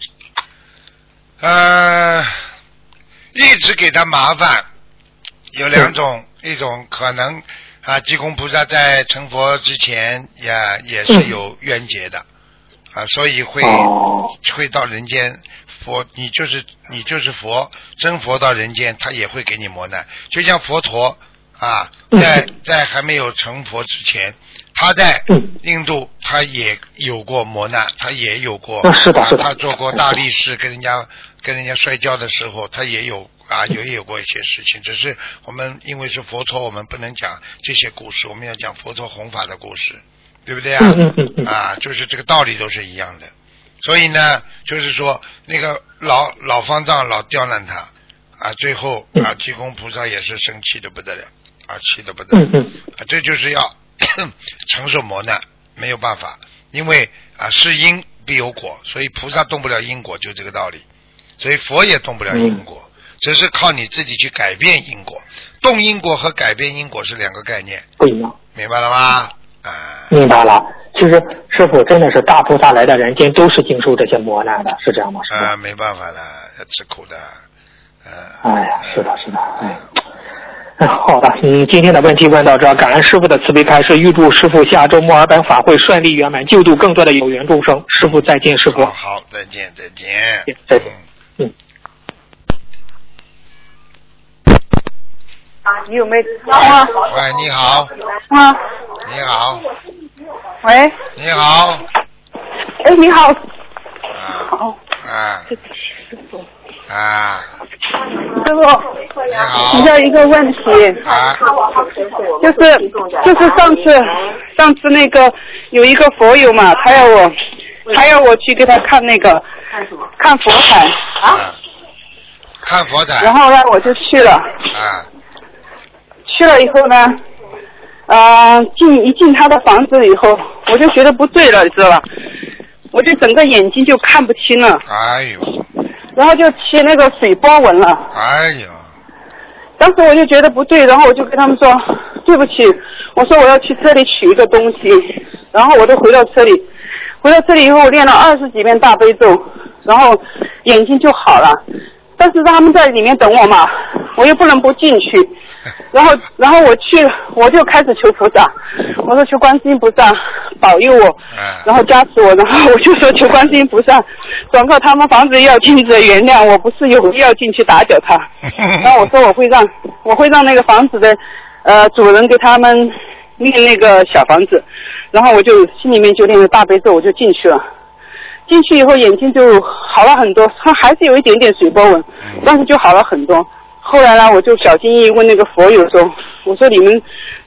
呃，一直给他麻烦，有两种，一种可能啊，济公菩萨在成佛之前也也是有冤结的啊，所以会会到人间。佛，你就是你就是佛，真佛到人间，他也会给你磨难。就像佛陀啊，在在还没有成佛之前，他在印度，他也有过磨难，他也有过，他做过大力士，跟人家跟人家摔跤的时候，他也有啊，也有过一些事情。只是我们因为是佛陀，我们不能讲这些故事，我们要讲佛陀弘法的故事，对不对啊？啊，就是这个道理都是一样的。所以呢，就是说那个老老方丈老刁难他啊，最后啊，济公菩萨也是生气的不得了啊，气的不得了。啊，这就是要 承受磨难，没有办法，因为啊是因必有果，所以菩萨动不了因果，就这个道理，所以佛也动不了因果，只是靠你自己去改变因果，动因果和改变因果是两个概念，不一样，明白了吗？啊，明白了。其实师傅真的是大菩萨来的人间都是经受这些磨难的，是这样吗？师啊，没办法的，要吃苦的。哎呀，是的，是的，哎。好的，嗯，今天的问题问到这，感恩师傅的慈悲开示，预祝师傅下周墨尔本法会顺利圆满，救度更多的有缘众生。师傅再见，师傅。好，再见，再见。再见。嗯。你有没有？喂，你好。啊。你好。喂。你好。哎，你好。好。啊。师傅。啊。师傅。你好。请教一个问题。啊。就是就是上次上次那个有一个佛友嘛，他要我他要我去给他看那个看什么看佛台啊。看佛台。然后呢，我就去了。啊。去了以后呢，呃，进一进他的房子以后，我就觉得不对了，你知道吧？我就整个眼睛就看不清了。哎呦！然后就起那个水波纹了。哎呦！当时我就觉得不对，然后我就跟他们说对不起，我说我要去车里取一个东西，然后我就回到车里，回到车里以后我练了二十几遍大悲咒，然后眼睛就好了。但是让他们在里面等我嘛，我又不能不进去，然后然后我去，我就开始求菩萨，我说求观世音菩萨保佑我，然后加持我，然后我就说求观世音菩萨转告他们房子要禁止原谅我，不是有意要进去打搅他，然后我说我会让我会让那个房子的呃主人给他们念那个小房子，然后我就心里面就念了大悲咒，我就进去了。进去以后眼睛就好了很多，它还是有一点点水波纹，但是就好了很多。后来呢，我就小心翼翼问那个佛友说：“我说你们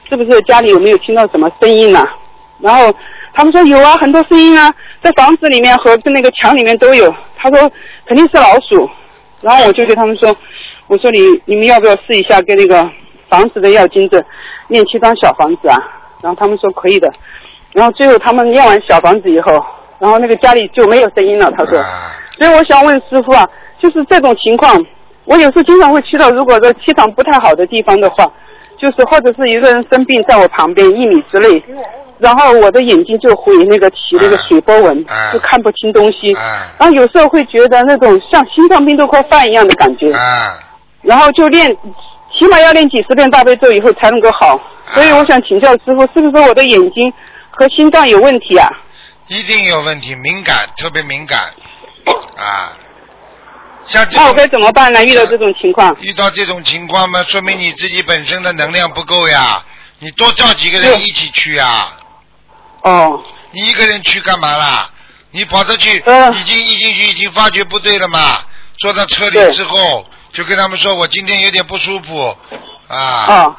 是不是家里有没有听到什么声音呢？”然后他们说有啊，很多声音啊，在房子里面和在那个墙里面都有。他说肯定是老鼠。然后我就对他们说：“我说你你们要不要试一下跟那个房子的要金子念七张小房子啊？”然后他们说可以的。然后最后他们念完小房子以后。然后那个家里就没有声音了，他说。所以我想问师傅啊，就是这种情况，我有时候经常会去到，如果说气场不太好的地方的话，就是或者是一个人生病在我旁边一米之内，然后我的眼睛就会那个起那个水波纹，就看不清东西。然后有时候会觉得那种像心脏病都快犯一样的感觉。然后就练，起码要练几十遍大悲咒以后才能够好。所以我想请教师傅，是不是我的眼睛和心脏有问题啊？一定有问题，敏感，特别敏感，啊，像这那我该怎么办呢？遇到这种情况？遇到这种情况嘛，说明你自己本身的能量不够呀。你多叫几个人一起去呀。哦。你一个人去干嘛啦？你跑着去，已经一进去已经发觉不对了嘛。坐到车里之后，就跟他们说，我今天有点不舒服，啊，啊，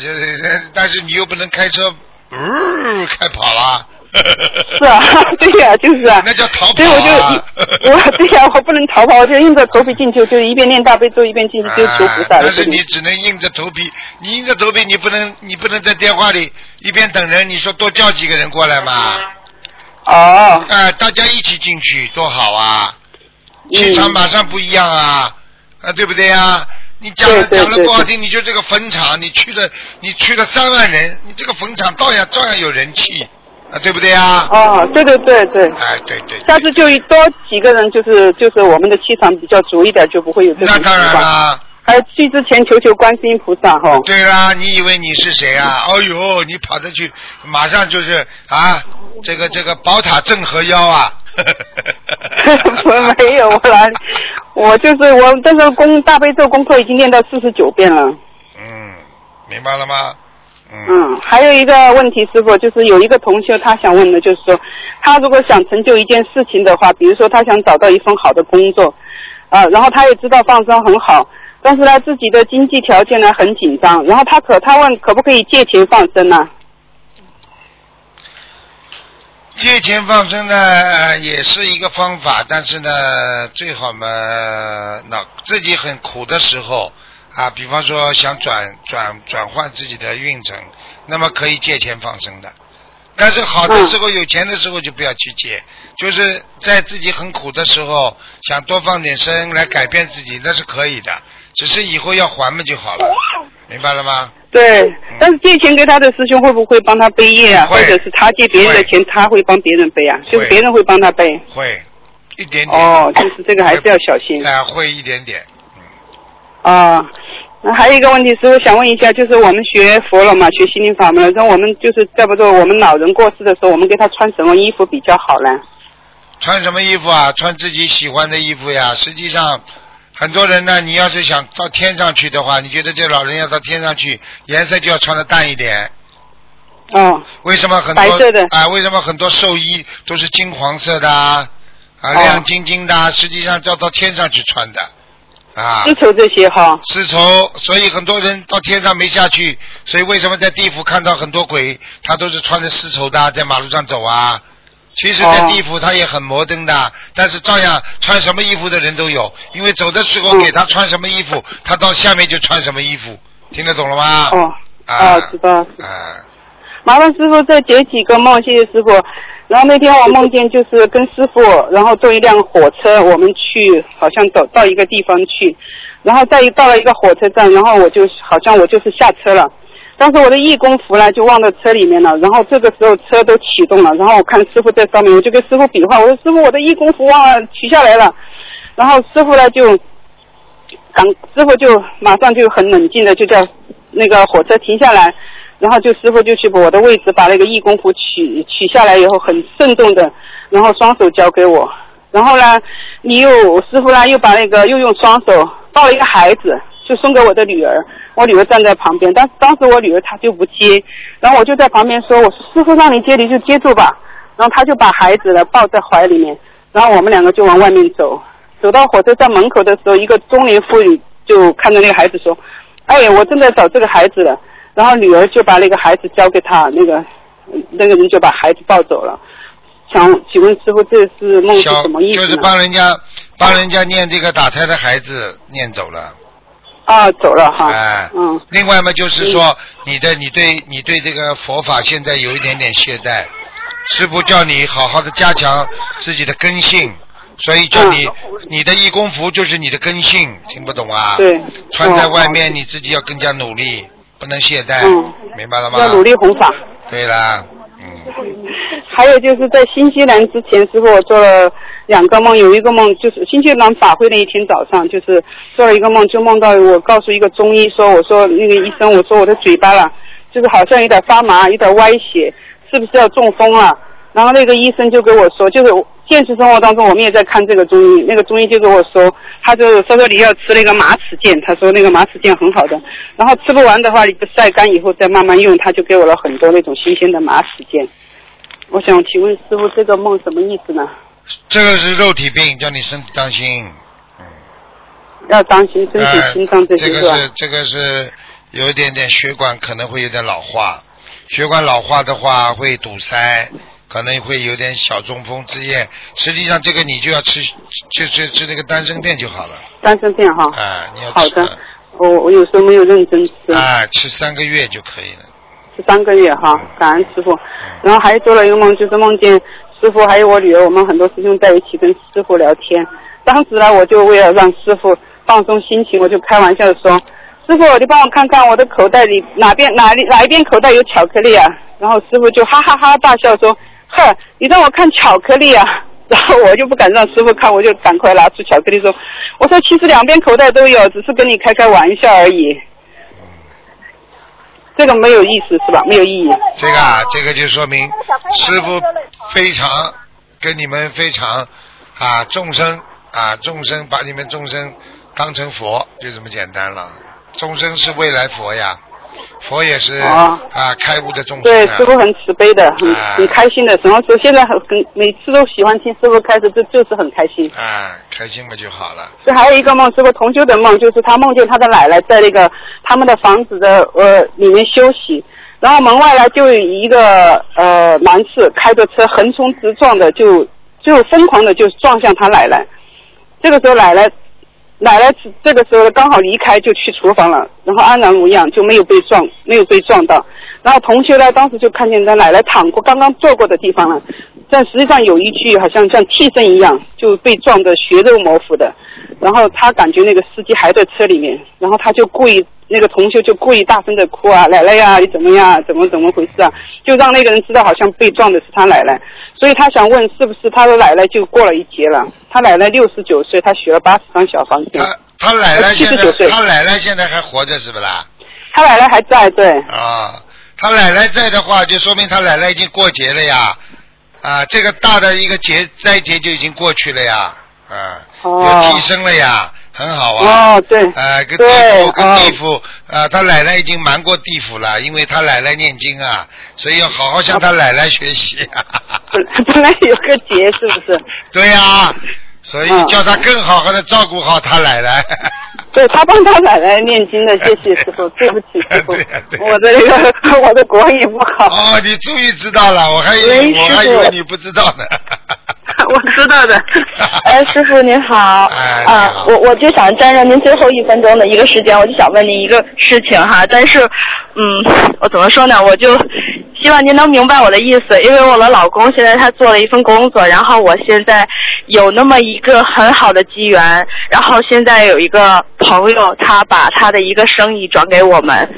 就是，但是你又不能开车，呜，开跑了。是啊，对呀，就是啊。那叫逃跑所以我就我对呀，我不能逃跑，我就硬着头皮进去，就一边念大悲咒一边进去就求菩萨。但是你只能硬着头皮，你硬着头皮，你不能你不能在电话里一边等人，你说多叫几个人过来嘛。哦。哎，大家一起进去多好啊！气场马上不一样啊，啊，对不对呀？你讲了讲了不好听，你就这个坟场，你去了你去了三万人，你这个坟场照样照样有人气。啊，对不对啊？哦，对对对对。哎，对对。下次就多几个人，就是就是我们的气场比较足一点，就不会有这种情况。那当然啦。还有去之前求求观世音菩萨哈。对啦，你以为你是谁啊？哦呦，你跑着去，马上就是啊，这个这个宝塔镇河妖啊。我没有，我来，我就是我，这个功大悲咒功课已经念到四十九遍了。嗯，明白了吗？嗯，还有一个问题，师傅就是有一个同学他想问的，就是说他如果想成就一件事情的话，比如说他想找到一份好的工作，啊，然后他也知道放生很好，但是呢自己的经济条件呢很紧张，然后他可他问可不可以借钱放生呢？借钱放生呢也是一个方法，但是呢最好嘛，那自己很苦的时候。啊，比方说想转转转换自己的运程，那么可以借钱放生的。但是好的时候有钱的时候就不要去借，就是在自己很苦的时候想多放点生来改变自己，那是可以的。只是以后要还嘛就好了，明白了吗？对，但是借钱给他的师兄会不会帮他背业啊？或者是他借别人的钱，他会帮别人背啊？就是别人会帮他背？会，一点点。哦，就是这个还是要小心。哎，会一点点。啊，那还有一个问题是，我想问一下，就是我们学佛了嘛，学心灵法门了，那我们就是在不说我们老人过世的时候，我们给他穿什么衣服比较好呢？穿什么衣服啊？穿自己喜欢的衣服呀。实际上，很多人呢，你要是想到天上去的话，你觉得这老人要到天上去，颜色就要穿的淡一点。哦。为什么很多？白色的。啊，为什么很多寿衣都是金黄色的啊？啊，亮晶晶的，实际上要到天上去穿的。啊，丝绸这些哈，丝绸，所以很多人到天上没下去，所以为什么在地府看到很多鬼，他都是穿着丝绸的，在马路上走啊？其实，在地府他也很摩登的，但是照样穿什么衣服的人都有，因为走的时候给他穿什么衣服，他到下面就穿什么衣服，听得懂了吗？哦，啊，知道。啊。麻烦师傅再解几个梦，谢谢师傅。然后那天我梦见就是跟师傅，然后坐一辆火车，我们去好像走到一个地方去，然后再到了一个火车站，然后我就好像我就是下车了，当时我的义工服呢就忘在车里面了。然后这个时候车都启动了，然后我看师傅在上面，我就跟师傅比划，我说师傅我的义工服忘了取下来了。然后师傅呢就，刚师傅就马上就很冷静的就叫那个火车停下来。然后就师傅就去把我的位置把那个义工服取取下来以后，很慎重的，然后双手交给我。然后呢，你又师傅呢又把那个又用双手抱了一个孩子，就送给我的女儿。我女儿站在旁边，但是当时我女儿她就不接，然后我就在旁边说：“我说师傅让你接你就接住吧。”然后她就把孩子呢抱在怀里面，然后我们两个就往外面走。走到火车站门口的时候，一个中年妇女就看着那个孩子说：“哎，我正在找这个孩子了。”然后女儿就把那个孩子交给他，那个那个人就把孩子抱走了。想请问师傅，这是梦是小什么意思就是？帮人家帮人家念这个打胎的孩子念走了。啊，走了哈。哎，嗯。另外嘛，就是说你的你对你对这个佛法现在有一点点懈怠，师傅叫你好好的加强自己的根性，所以叫你、你的义工服就是你的根性，听不懂啊？对穿在嗯外面你自己要更加努力，不能懈怠，嗯明白了吗？要努力弘法。对啦，嗯，还有就是在新西兰之前，师傅我做了两个梦，有一个梦就是新西兰法会那一天早上，就是做了一个梦，就梦到我告诉一个中医说，我说那个医生，我说我的嘴巴了，就是好像有点发麻，有点歪斜，是不是要中风了？然后那个医生就跟我说，就是现实生活当中我们也在看这个中医，那个中医就跟我说，他就说说你要吃那个马齿苋，他说那个马齿苋很好的，然后吃不完的话，你不晒干以后再慢慢用，他就给我了很多那种新鲜的马齿苋。我想请问师傅，这个梦什么意思呢？这个是肉体病，叫你身体当心。要当心身体、哎心脏？这个是这个是有一点点血管可能会有点老化，血管老化的话会堵塞，可能会有点小中风之夜。实际上这个你就要吃就吃吃那个丹参片就好了。丹参片哈。啊，你要吃好的，我我有时候没有认真吃，啊，吃三个月就可以了。吃三个月哈，感恩师傅。然后还做了一个梦，就是梦见师傅还有我女儿，我们很多师兄在一起跟师傅聊天。当时呢，我就为了让师傅放松心情，我就开玩笑的说：“师傅，你帮我看看我的口袋里哪边哪里哪一边口袋有巧克力啊？”然后师傅就哈哈哈大笑说：“哼，你让我看巧克力啊！”然后我就不敢让师傅看，我就赶快拿出巧克力说：“我说其实两边口袋都有，只是跟你开开玩笑而已。”这个没有意思是吧？没有意义。这个啊，这个就说明师傅非常跟你们非常啊众生啊众生把你们众生当成佛，就这么简单了。众生是未来佛呀，佛也是啊啊开悟的众生对，啊师傅很慈悲的，很啊很开心的。然后说现在很很每次都喜欢听师傅开始，这就是很开心。啊开心嘛就好了。这还有一个梦，师傅同修的梦，就是他梦见他的奶奶在那个他们的房子的呃里面休息，然后门外呢就有一个呃男士开着车横冲直撞的就就疯狂的就撞向他奶奶，这个时候奶奶奶奶这个时候刚好离开就去厨房了，然后安然无恙就没有被撞没有被撞到，然后同学呢当时就看见他奶奶躺过刚刚坐过的地方了，但实际上有一具好像像替身一样就被撞得血肉模糊的，然后他感觉那个司机还在车里面，然后他就故意那个同学就故意大声的哭啊，奶奶呀你怎么样，怎么怎么回事啊，就让那个人知道好像被撞的是他奶奶，所以他想问是不是他的奶奶就过了一劫了，他奶奶六十九岁，他许了八十张小房子，他他奶奶现在79岁他奶奶现在还活着是不啦？他奶奶还在对。啊，他奶奶在的话，就说明他奶奶已经过节了呀。啊，这个大的一个劫灾劫就已经过去了呀。啊，哦有提升了呀，很好啊。哦，对，啊，跟地府跟哦地府，啊，他奶奶已经瞒过地府了，因为他奶奶念经啊，所以要好好向他奶奶学习。本本来有个劫是不是？对呀、所以嗯叫他更好好的照顾好他奶奶。对他帮他奶奶念经的，谢谢师傅，对不起师傅我的那个 我的国语不好。哦，你终于知道了，我还以为我还以为你不知道呢。我知道的。哎，师傅您好，哎啊，我我就想占用您最后一分钟的一个时间，我就想问您一个事情哈，但是，嗯，我怎么说呢？我就希望您能明白我的意思，因为我的老公现在他做了一份工作，然后我现在有那么一个很好的机缘，然后现在有一个朋友，他把他的一个生意转给我们，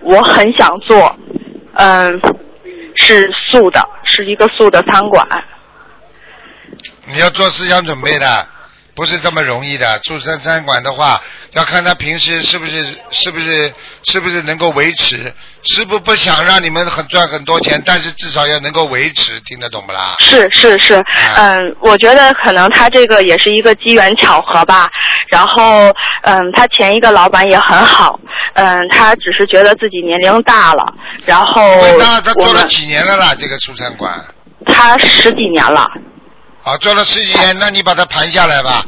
我很想做，嗯，是素的，是一个素的餐馆。你要做思想准备的，不是这么容易的。住山餐馆的话，要看他平时是不是是不是是不是能够维持。师傅不想让你们很赚很多钱，但是至少要能够维持，听得懂不啦？是是是，嗯，我觉得可能他这个也是一个机缘巧合吧。然后，嗯，他前一个老板也很好，嗯，他只是觉得自己年龄大了，然后那他做了几年了啦？这个出餐馆他十几年了。啊，做了十几年，那你把它盘下来吧。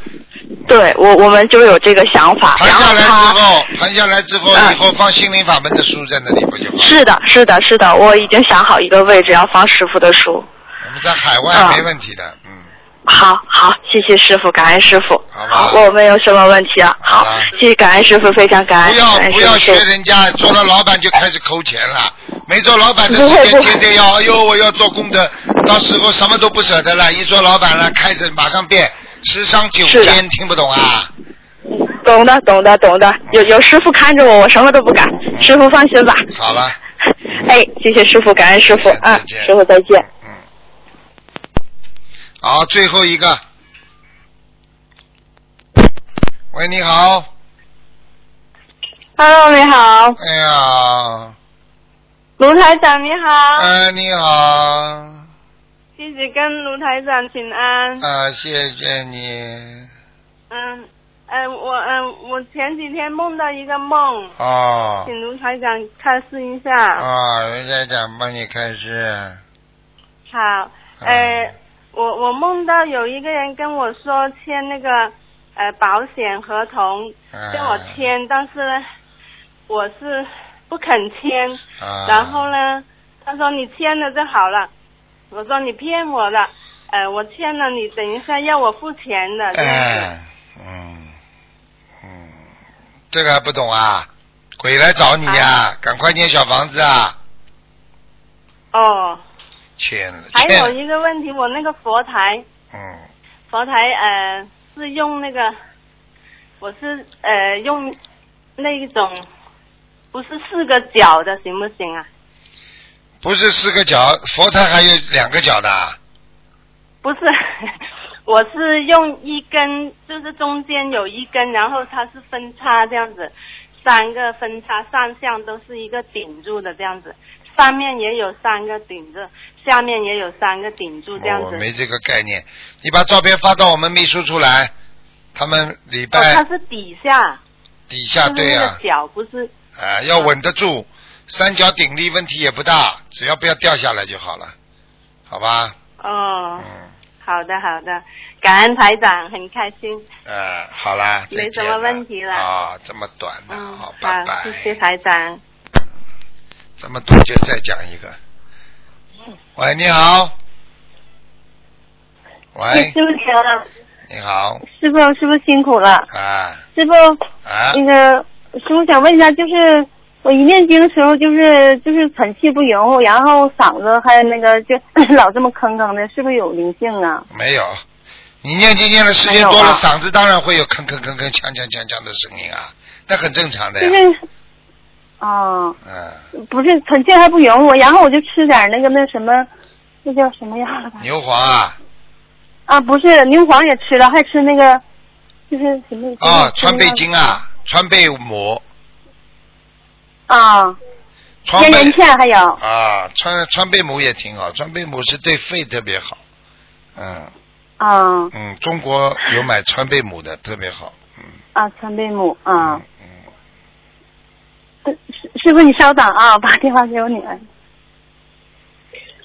对我，我们就有这个想法。盘下来之后，盘下来之后，嗯以后放心灵法门的书在那里不就好？是的，是的，是的，我已经想好一个位置要放师傅的书。我们在海外啊没问题的，嗯，好好，谢谢师傅，感恩师傅。好吧，我没有什么问题了。好谢谢感恩师傅，非常感恩。不要不要学人家做了老板就开始抠钱了，没做老板的时间天天要，哎呦我要做功德，到时候什么都不舍得了，一做老板了开始马上变十伤九奸，听不懂啊？懂的，懂的，懂的。有有师傅看着我，我什么都不敢。师傅放心吧。好了，哎，谢谢师傅，感恩师傅啊师傅再见。嗯，好，最后一个，喂，你好，Hello，你好，哎呀，卢台长你好，哎，你好，弟子跟卢台长请安。啊，谢谢你，嗯，呃，我嗯、我前几天梦到一个梦，哦，请卢台长开示一下。啊，卢台长帮你开示，好，呃，我我梦到有一个人跟我说签那个呃保险合同，嗯跟我签，但是呢，我是不肯签。啊，然后呢，他说你签了就好了。我说你骗我的，呃，我签了，你等一下要我付钱的。这样子。哎，嗯，嗯，这个还不懂啊？鬼来找你呀、赶快建小房子啊！哦，欠了，还有，一个问题，我那个佛台，嗯，佛台呃是用那个，我是呃用那一种，不是四个角的，行不行啊？不是四个角，佛台还有两个角的啊。不是，我是用一根，就是中间有一根，然后它是分叉这样子，三个分叉上向都是一个顶住的这样子，上面也有三个顶着，下面也有三个顶住这样子。我没这个概念，你把照片发到我们秘书处来，他们礼哦，拜它是底下，底下对呀、那个角不是。啊，要稳得住，三角鼎立问题也不大，只要不要掉下来就好了，好吧？哦，嗯，好的好的，感恩台长，很开心。呃，好啦，没什么问题了啊，这么短的，嗯，好，好拜拜。，谢谢台长。这么多就再讲一个。喂，你好。喂，师傅请你好，师傅师傅辛苦了，啊师傅。啊，那个师傅想问一下，就是我一念经的时候，就是就是喘气不匀乎，然后嗓子还有那个就 老这么吭吭的，是不是有灵性啊？没有。你念经念的时间多了，嗓子当然会有吭吭吭吭、锵锵锵锵的声音啊，那很正常的就呀。是，哦，嗯，不是很近还不匀我，然后我就吃点那个那什么，那叫什么呀？牛黄啊，啊，不是牛黄也吃了，还吃那个就是什么？啊，就是川贝精啊，川贝母，啊，川贝。芡还有。啊，川川贝母也挺好，川贝母是对肺特别好。嗯。啊。嗯，中国有买川贝母的，特别好。嗯。啊川贝母啊。师师傅，你稍等啊，把电话给我女儿。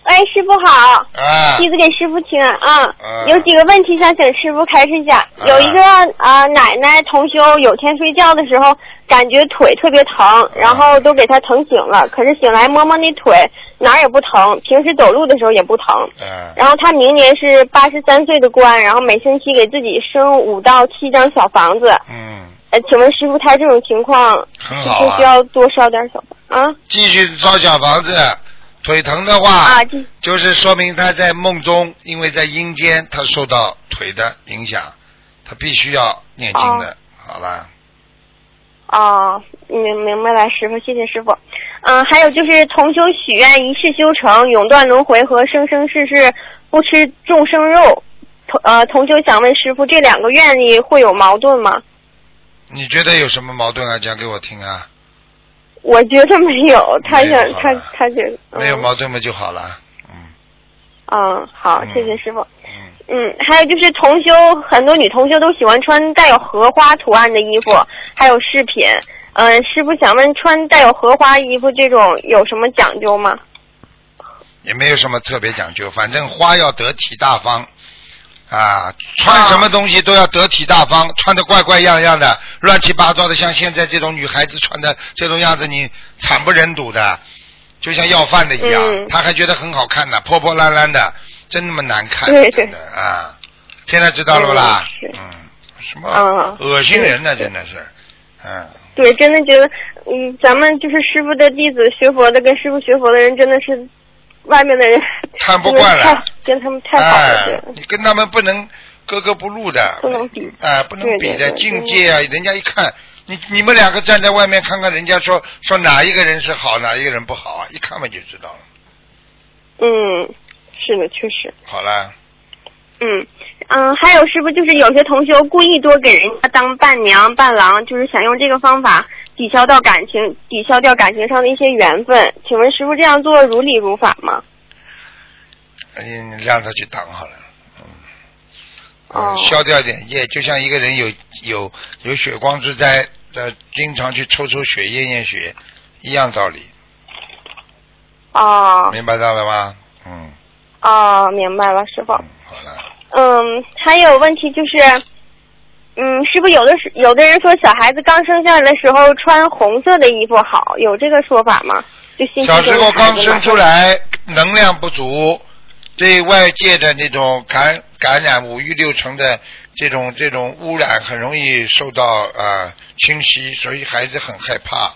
喂，师傅好，啊，弟子给师傅请安啊啊。有几个问题想请师傅开示一下。有一个啊、奶奶同修有天睡觉的时候，感觉腿特别疼，然后都给她疼醒了，可是醒来摸摸那腿哪儿也不疼，平时走路的时候也不疼。嗯然后她明年是八十三岁的官，然后每星期给自己生五到七张小房子。嗯，呃，请问师傅，他这种情况很好啊需。要多烧点小房啊？继续烧小房子，腿疼的话，啊，这就是说明他在梦中，因为在阴间，他受到腿的影响，他必须要念经的。好了，哦，明明白了，师傅，谢谢师傅。嗯，还有就是同修许愿一世修成，永断轮回和生生世世不吃众生肉。同呃，同修想问师傅，这两个愿力会有矛盾吗？你觉得有什么矛盾啊？讲给我听啊。我觉得没有，他想他他觉得、嗯、没有矛盾嘛就好了。嗯嗯，好，嗯谢谢师傅。嗯，嗯，还有就是同修，很多女同修都喜欢穿带有荷花图案的衣服，还有饰品。嗯、师傅想问，穿带有荷花衣服这种有什么讲究吗？也没有什么特别讲究，反正花要得体大方啊，穿什么东西都要得体大方，穿的怪怪样样的，乱七八糟的，像现在这种女孩子穿的这种样子，你惨不忍睹的，就像要饭的一样，嗯她还觉得很好看呢，破破烂烂的，真那么难看，对对真的啊，现在知道了不啦？嗯什么嗯恶心人呢？真的是，嗯。对，真的觉得，嗯，咱们就是师傅的弟子，学佛的跟师傅学佛的人，真的是外面的人看不惯了跟他们太好了，哎，，你跟他们不能格格不入的，不能比哎，不能比的境界啊！人家一看你你们两个站在外面看看，人家说说哪一个人是好，哪一个人不好啊？一看嘛就知道了。嗯，是的，确实。好了，嗯嗯，还有是不是，就是有些同学故意多给人家当伴娘、伴郎，就是想用这个方法抵消到感情、抵消掉感情上的一些缘分。请问师傅这样做如理如法吗？你你让他去挡好了，嗯，哦嗯消掉点业，就像一个人有有有血光之灾，呃，经常去抽抽血、验验血，一样道理，哦明白到了吗？嗯哦，明白了，师傅。嗯，好了。嗯，还有问题就是，嗯，师傅有的是有的人说小孩子刚生下来的时候穿红色的衣服好，有这个说法吗？就小时候刚生生出来，能量不足，对外界的那种感感染五欲六尘的这种这种污染，很容易受到呃侵袭，所以孩子很害怕。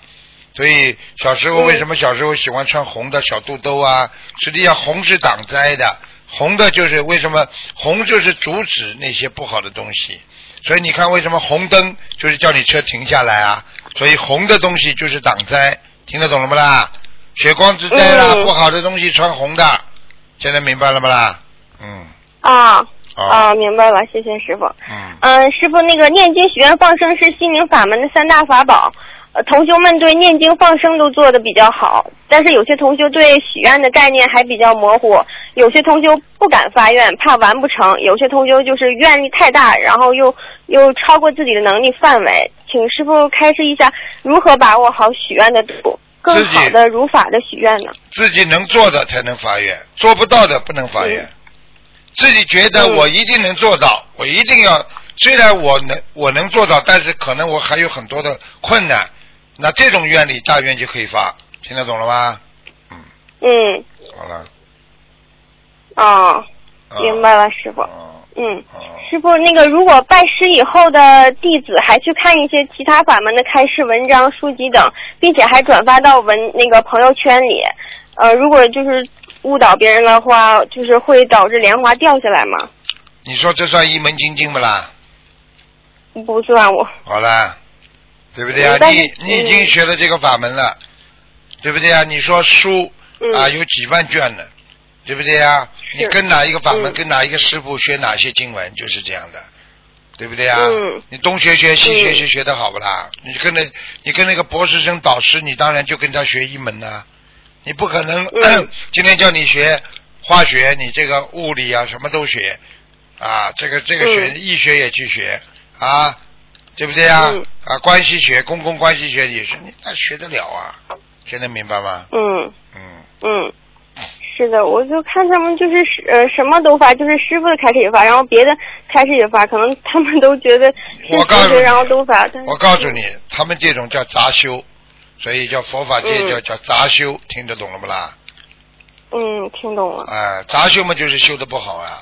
所以小时候为什么小时候喜欢穿红的小肚兜啊？实际上红是挡灾的，红的就是为什么红就是阻止那些不好的东西。所以你看为什么红灯就是叫你车停下来啊？所以红的东西就是挡灾，听得懂了不啦？血光之灾啦，嗯不好的东西穿红的，现在明白了不啦？嗯，啊啊，啊，明白了，谢谢师傅。嗯，嗯，师傅，那个念经、许愿、放生是心灵法门的三大法宝。呃，同修们对念经、放生都做的比较好，但是有些同修对许愿的概念还比较模糊，有些同修不敢发愿，怕完不成；有些同修就是愿力太大，然后又又超过自己的能力范围。请师傅开示一下，如何把握好许愿的度，更好的如法的许愿呢？自己能做的才能发愿，做不到的不能发愿。自己觉得嗯我一定能做到，我一定要，虽然我能我能做到，但是可能我还有很多的困难，那这种愿力大愿就可以发，听得懂了吗？嗯，嗯，好了。哦，啊明白了，师傅。啊嗯。啊师傅，那个如果拜师以后的弟子还去看一些其他法门的开示文章、书籍等，并且还转发到文那个朋友圈里，呃，如果就是误导别人的话，就是会导致莲花掉下来吗？你说这算一门精进不啦？不算我。好啦，对不对啊嗯？你你已经学了这个法门了，对不对啊？你说书嗯啊有几万卷呢，对不对啊？你跟哪一个法门，嗯跟哪一个师傅学哪些经文，就是这样的，对不对啊？嗯。你东学学西学嗯。学学的好不啦？你跟那，你跟那个博士生导师，你当然就跟他学一门呐、你不可能、嗯。今天叫你学化学，你这个物理啊什么都学。啊，这个这个学、嗯。医学也去学。啊，对不对啊？嗯。啊，关系学、公共关系学也学，你那学得了啊？现在明白吗？嗯。嗯，嗯，是的，我就看他们就是呃什么都发，就是师傅的开始也发，然后别的开始也发，可能他们都觉得是我告诉你，然后都发。我告诉你，他们这种叫杂修，所以叫佛法界嗯叫、叫杂修，听得懂了不啦？嗯，听懂了。啊、杂修嘛就是修的不好啊，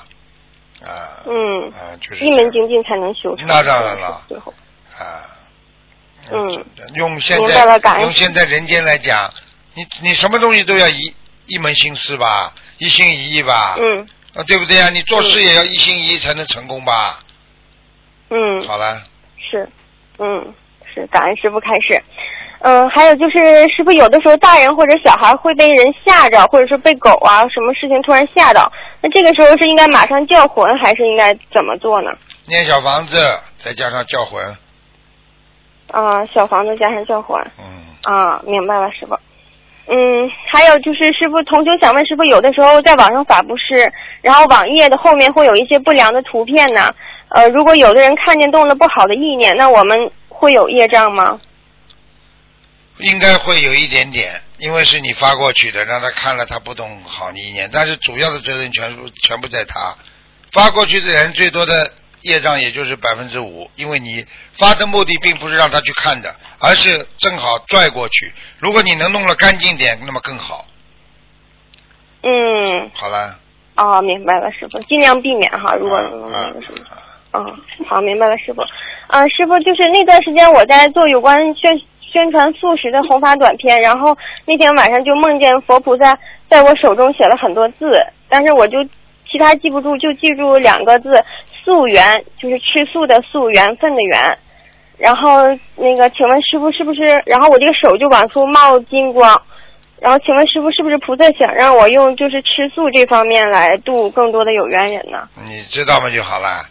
啊、嗯，啊、就是一门精进才能修成。那当然了最后。啊，嗯，用现在用现在人间来讲，你你什么东西都要一一门心思吧，一心一意吧，嗯啊，对不对啊？你做事也要一心一意才能成功吧？嗯，好了，是，嗯是，感恩师傅开始。嗯，还有就是师傅有的时候大人或者小孩会被人吓着，或者是被狗啊什么事情突然吓到，那这个时候是应该马上叫魂，还是应该怎么做呢？念小房子，再加上叫魂，啊，小房子加上叫魂。嗯，啊，明白了，师傅。嗯，还有就是师傅，同学想问师傅，有的时候在网上发布是，然后网页的后面会有一些不良的图片呢。呃，如果有的人看见动了不好的意念，那我们会有业障吗？应该会有一点点，因为是你发过去的，让他看了他不懂好意念，但是主要的责任全部全部在他。发过去的人最多的业障也就是百分之五，因为你发的目的并不是让他去看的，而是正好拽过去。如果你能弄得干净点，那么更好。嗯，好了，哦，明白了，师傅，尽量避免哈，如果能啊那个什么。嗯，好，明白了，师傅。啊，师傅，就是那段时间我在做有关宣宣传素食的弘法短片，然后那天晚上就梦见佛菩萨在我手中写了很多字，但是我就其他记不住，就记住两个字“素缘”，就是吃素的素，缘分的缘。然后那个，请问师傅是不是？然后我这个手就往出冒金光。然后请问师傅是不是菩萨想让我用就是吃素这方面来度更多的有缘人呢？你知道吗就好了，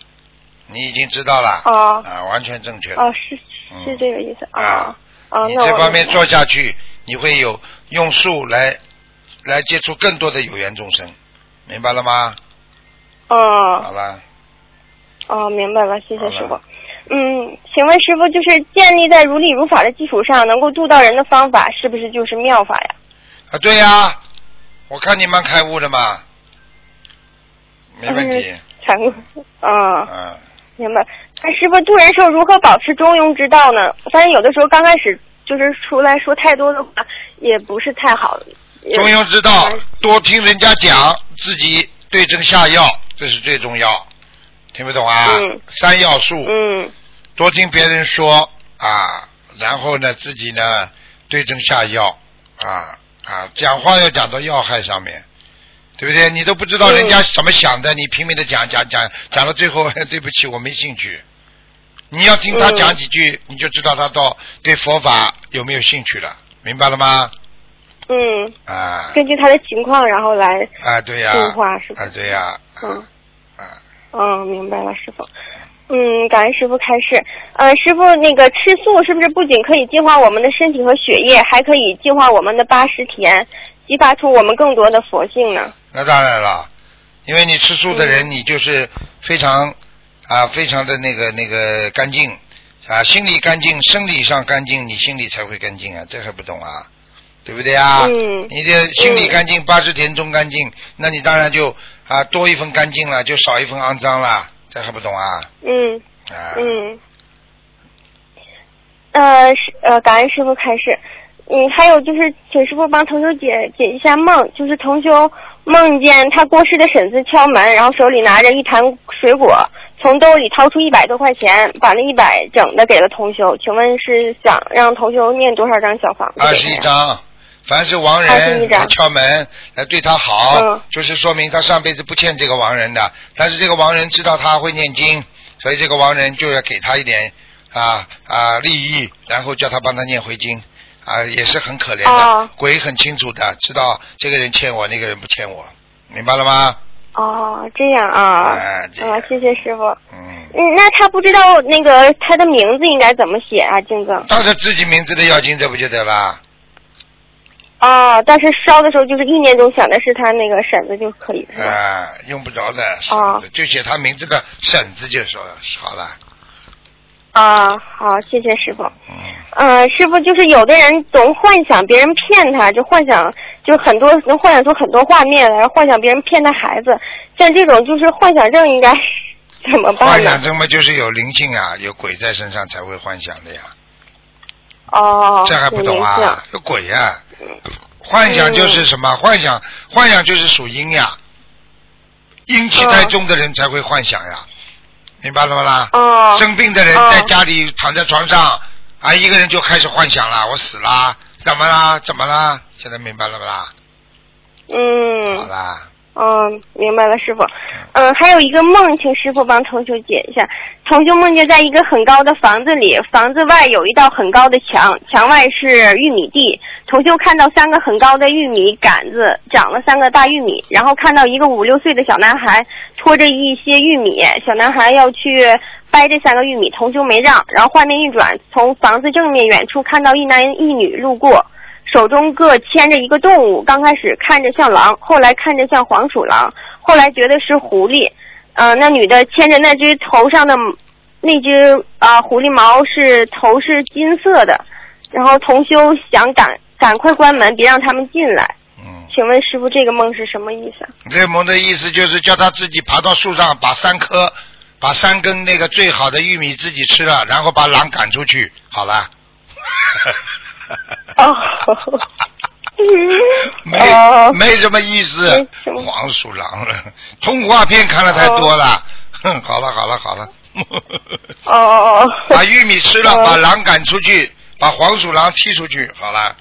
你已经知道了，哦啊，完全正确的。哦，是是这个意思啊。啊，你这方面做下去，你会有用素来来接触更多的有缘众生，明白了吗？嗯，好了，哦，明白了，谢谢师傅。嗯，请问师傅，就是建立在如理如法的基础上，能够度到人的方法，是不是就是妙法呀？啊，对呀、我看你蛮开悟的嘛，没问题，禅悟。嗯，嗯，明白。那师傅度人时候如何保持中庸之道呢？我发现有的时候刚开始就是出来说太多的话，也不是太好。中庸之道，多听人家讲，自己对症下药，这是最重要。听不懂啊？嗯。三要素，嗯。多听别人说啊，然后呢，自己呢对症下药啊啊，讲话要讲到要害上面，对不对？你都不知道人家怎么想的，你拼命的讲讲讲，讲到最后，对不起，我没兴趣。你要听他嗯。讲几句，你就知道他到对佛法有没有兴趣了，明白了吗？嗯，啊。根据他的情况，然后来啊，对呀、度化是吧？啊，对呀、嗯，明白了，师傅。嗯，感恩师傅开示。呃，师傅，那个吃素是不是不仅可以净化我们的身体和血液，还可以净化我们的八十田，激发出我们更多的佛性呢？那当然了，因为你吃素的嗯人，你就是非常啊，非常的那个那个干净啊，心里干净，生理上干净，你心里才会干净啊，这还不懂啊？对不对啊？嗯你的心里干净，八十田中干净，那你当然就啊多一份干净了，就少一份肮脏了，这还不懂啊？嗯啊，嗯。呃，是呃，感恩师傅开始。嗯，还有就是，请师傅帮同修解解一下梦，就是同修梦见他过世的婶子敲门，然后手里拿着一盘水果，从兜里掏出一百多块钱，把那一百整的给了同修。请问是想让同修念多少张小房子？二十一张。凡是亡人二十一张来敲门来对他好，嗯就是说明他上辈子不欠这个亡人的。但是这个亡人知道他会念经，所以这个亡人就要给他一点啊啊利益，然后叫他帮他念回经啊，也是很可怜的。哦鬼很清楚的，知道这个人欠我，那个人不欠我，明白了吗？哦，这样啊，哎啊，谢谢师傅。嗯，嗯，那他不知道那个他的名字应该怎么写啊，静子？照着自己名字的要经这不就得了？哦，但是烧的时候就是意念中想的是他那个婶子就可以？啊，用不着的，哦就写他名字的婶子就说好了。啊，好，谢谢师傅。嗯。呃，师傅就是有的人总幻想别人骗他，就幻想就很多能幻想出很多画面来，幻想别人骗他孩子，像这种就是幻想症，应该 怎么办呢幻想？症嘛，就是有灵性啊，有鬼在身上才会幻想的呀。哦，这还不懂啊？有鬼呀、幻想就是什么？幻想，幻想就是属阴呀。阴气太重的人才会幻想呀，明白了吗啦？哦，生病的人哦在家里躺在床上，啊，一个人就开始幻想了，我死啦，怎么啦？怎么啦？现在明白了不啦？嗯，好啦，嗯，明白了，师傅。嗯，还有一个梦，请师傅帮同修解一下。同修梦见在一个很高的房子里，房子外有一道很高的墙，墙外是玉米地。同修看到三个很高的玉米杆子，长了三个大玉米，然后看到一个五六岁的小男孩拖着一些玉米，小男孩要去掰这三个玉米，同修没让。然后画面一转，从房子正面远处看到一男一女路过。手中各牵着一个动物，刚开始看着像狼，后来看着像黄鼠狼，后来觉得是狐狸。呃，那女的牵着那只头上的那只啊、狐狸毛是头是金色的，然后同修想赶赶快关门，别让他们进来。嗯，请问师傅，这个梦是什么意思？这梦的意思就是叫他自己爬到树上，把三颗、把三根那个最好的玉米自己吃了，然后把狼赶出去，好了。哦，没、哦没什么意思黄鼠狼了，通话片看的太多了。哼，好了好了好了。哦哦哦。把玉米吃了，哦把狼赶出去，把黄鼠狼踢出去，好了。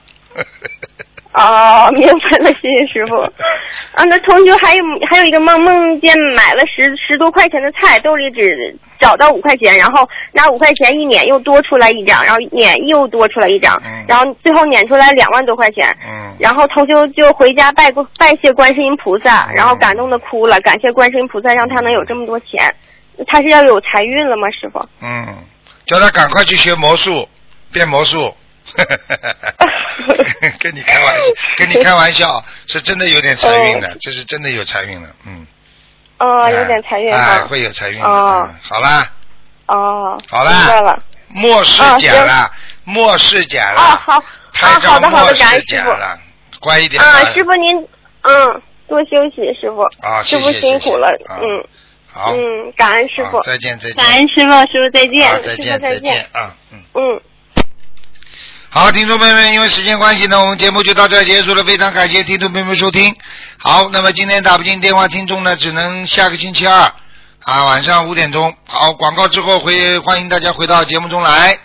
哦，明白了，谢谢师傅。啊，那同学还有还有一个梦，梦见买了十十多块钱的菜，兜里只找到五块钱，然后拿五块钱一捻又多出来一张，然后捻又多出来一张，嗯然后最后捻出来两万多块钱。嗯。然后同修就回家拜过拜谢观世音菩萨，然后感动的哭了，感谢观世音菩萨让他能有这么多钱。他是要有财运了吗，师傅？嗯，叫他赶快去学魔术，变魔术。跟你开玩笑，跟你开玩笑，是真的有点财运的，这是真的有财运了，嗯。哦，有点财运哎，哈。会有财运的。哦嗯好啦，哦。好啦明白了。末世减了，末世减了。啊，好。台啊，好的好的，感恩师傅。乖一点啊，师傅您，嗯，多休息，师傅。啊师傅辛苦了，嗯。好嗯，感恩师傅。再见再见。感恩师傅，师傅再见。好，再见师傅再见见啊，嗯。嗯。好，听众朋友们，因为时间关系呢，我们节目就到这结束了。非常感谢听众朋友们收听。好，那么今天打不进电话，听众呢只能下个星期二啊晚上五点钟。好，广告之后回欢迎大家回到节目中来。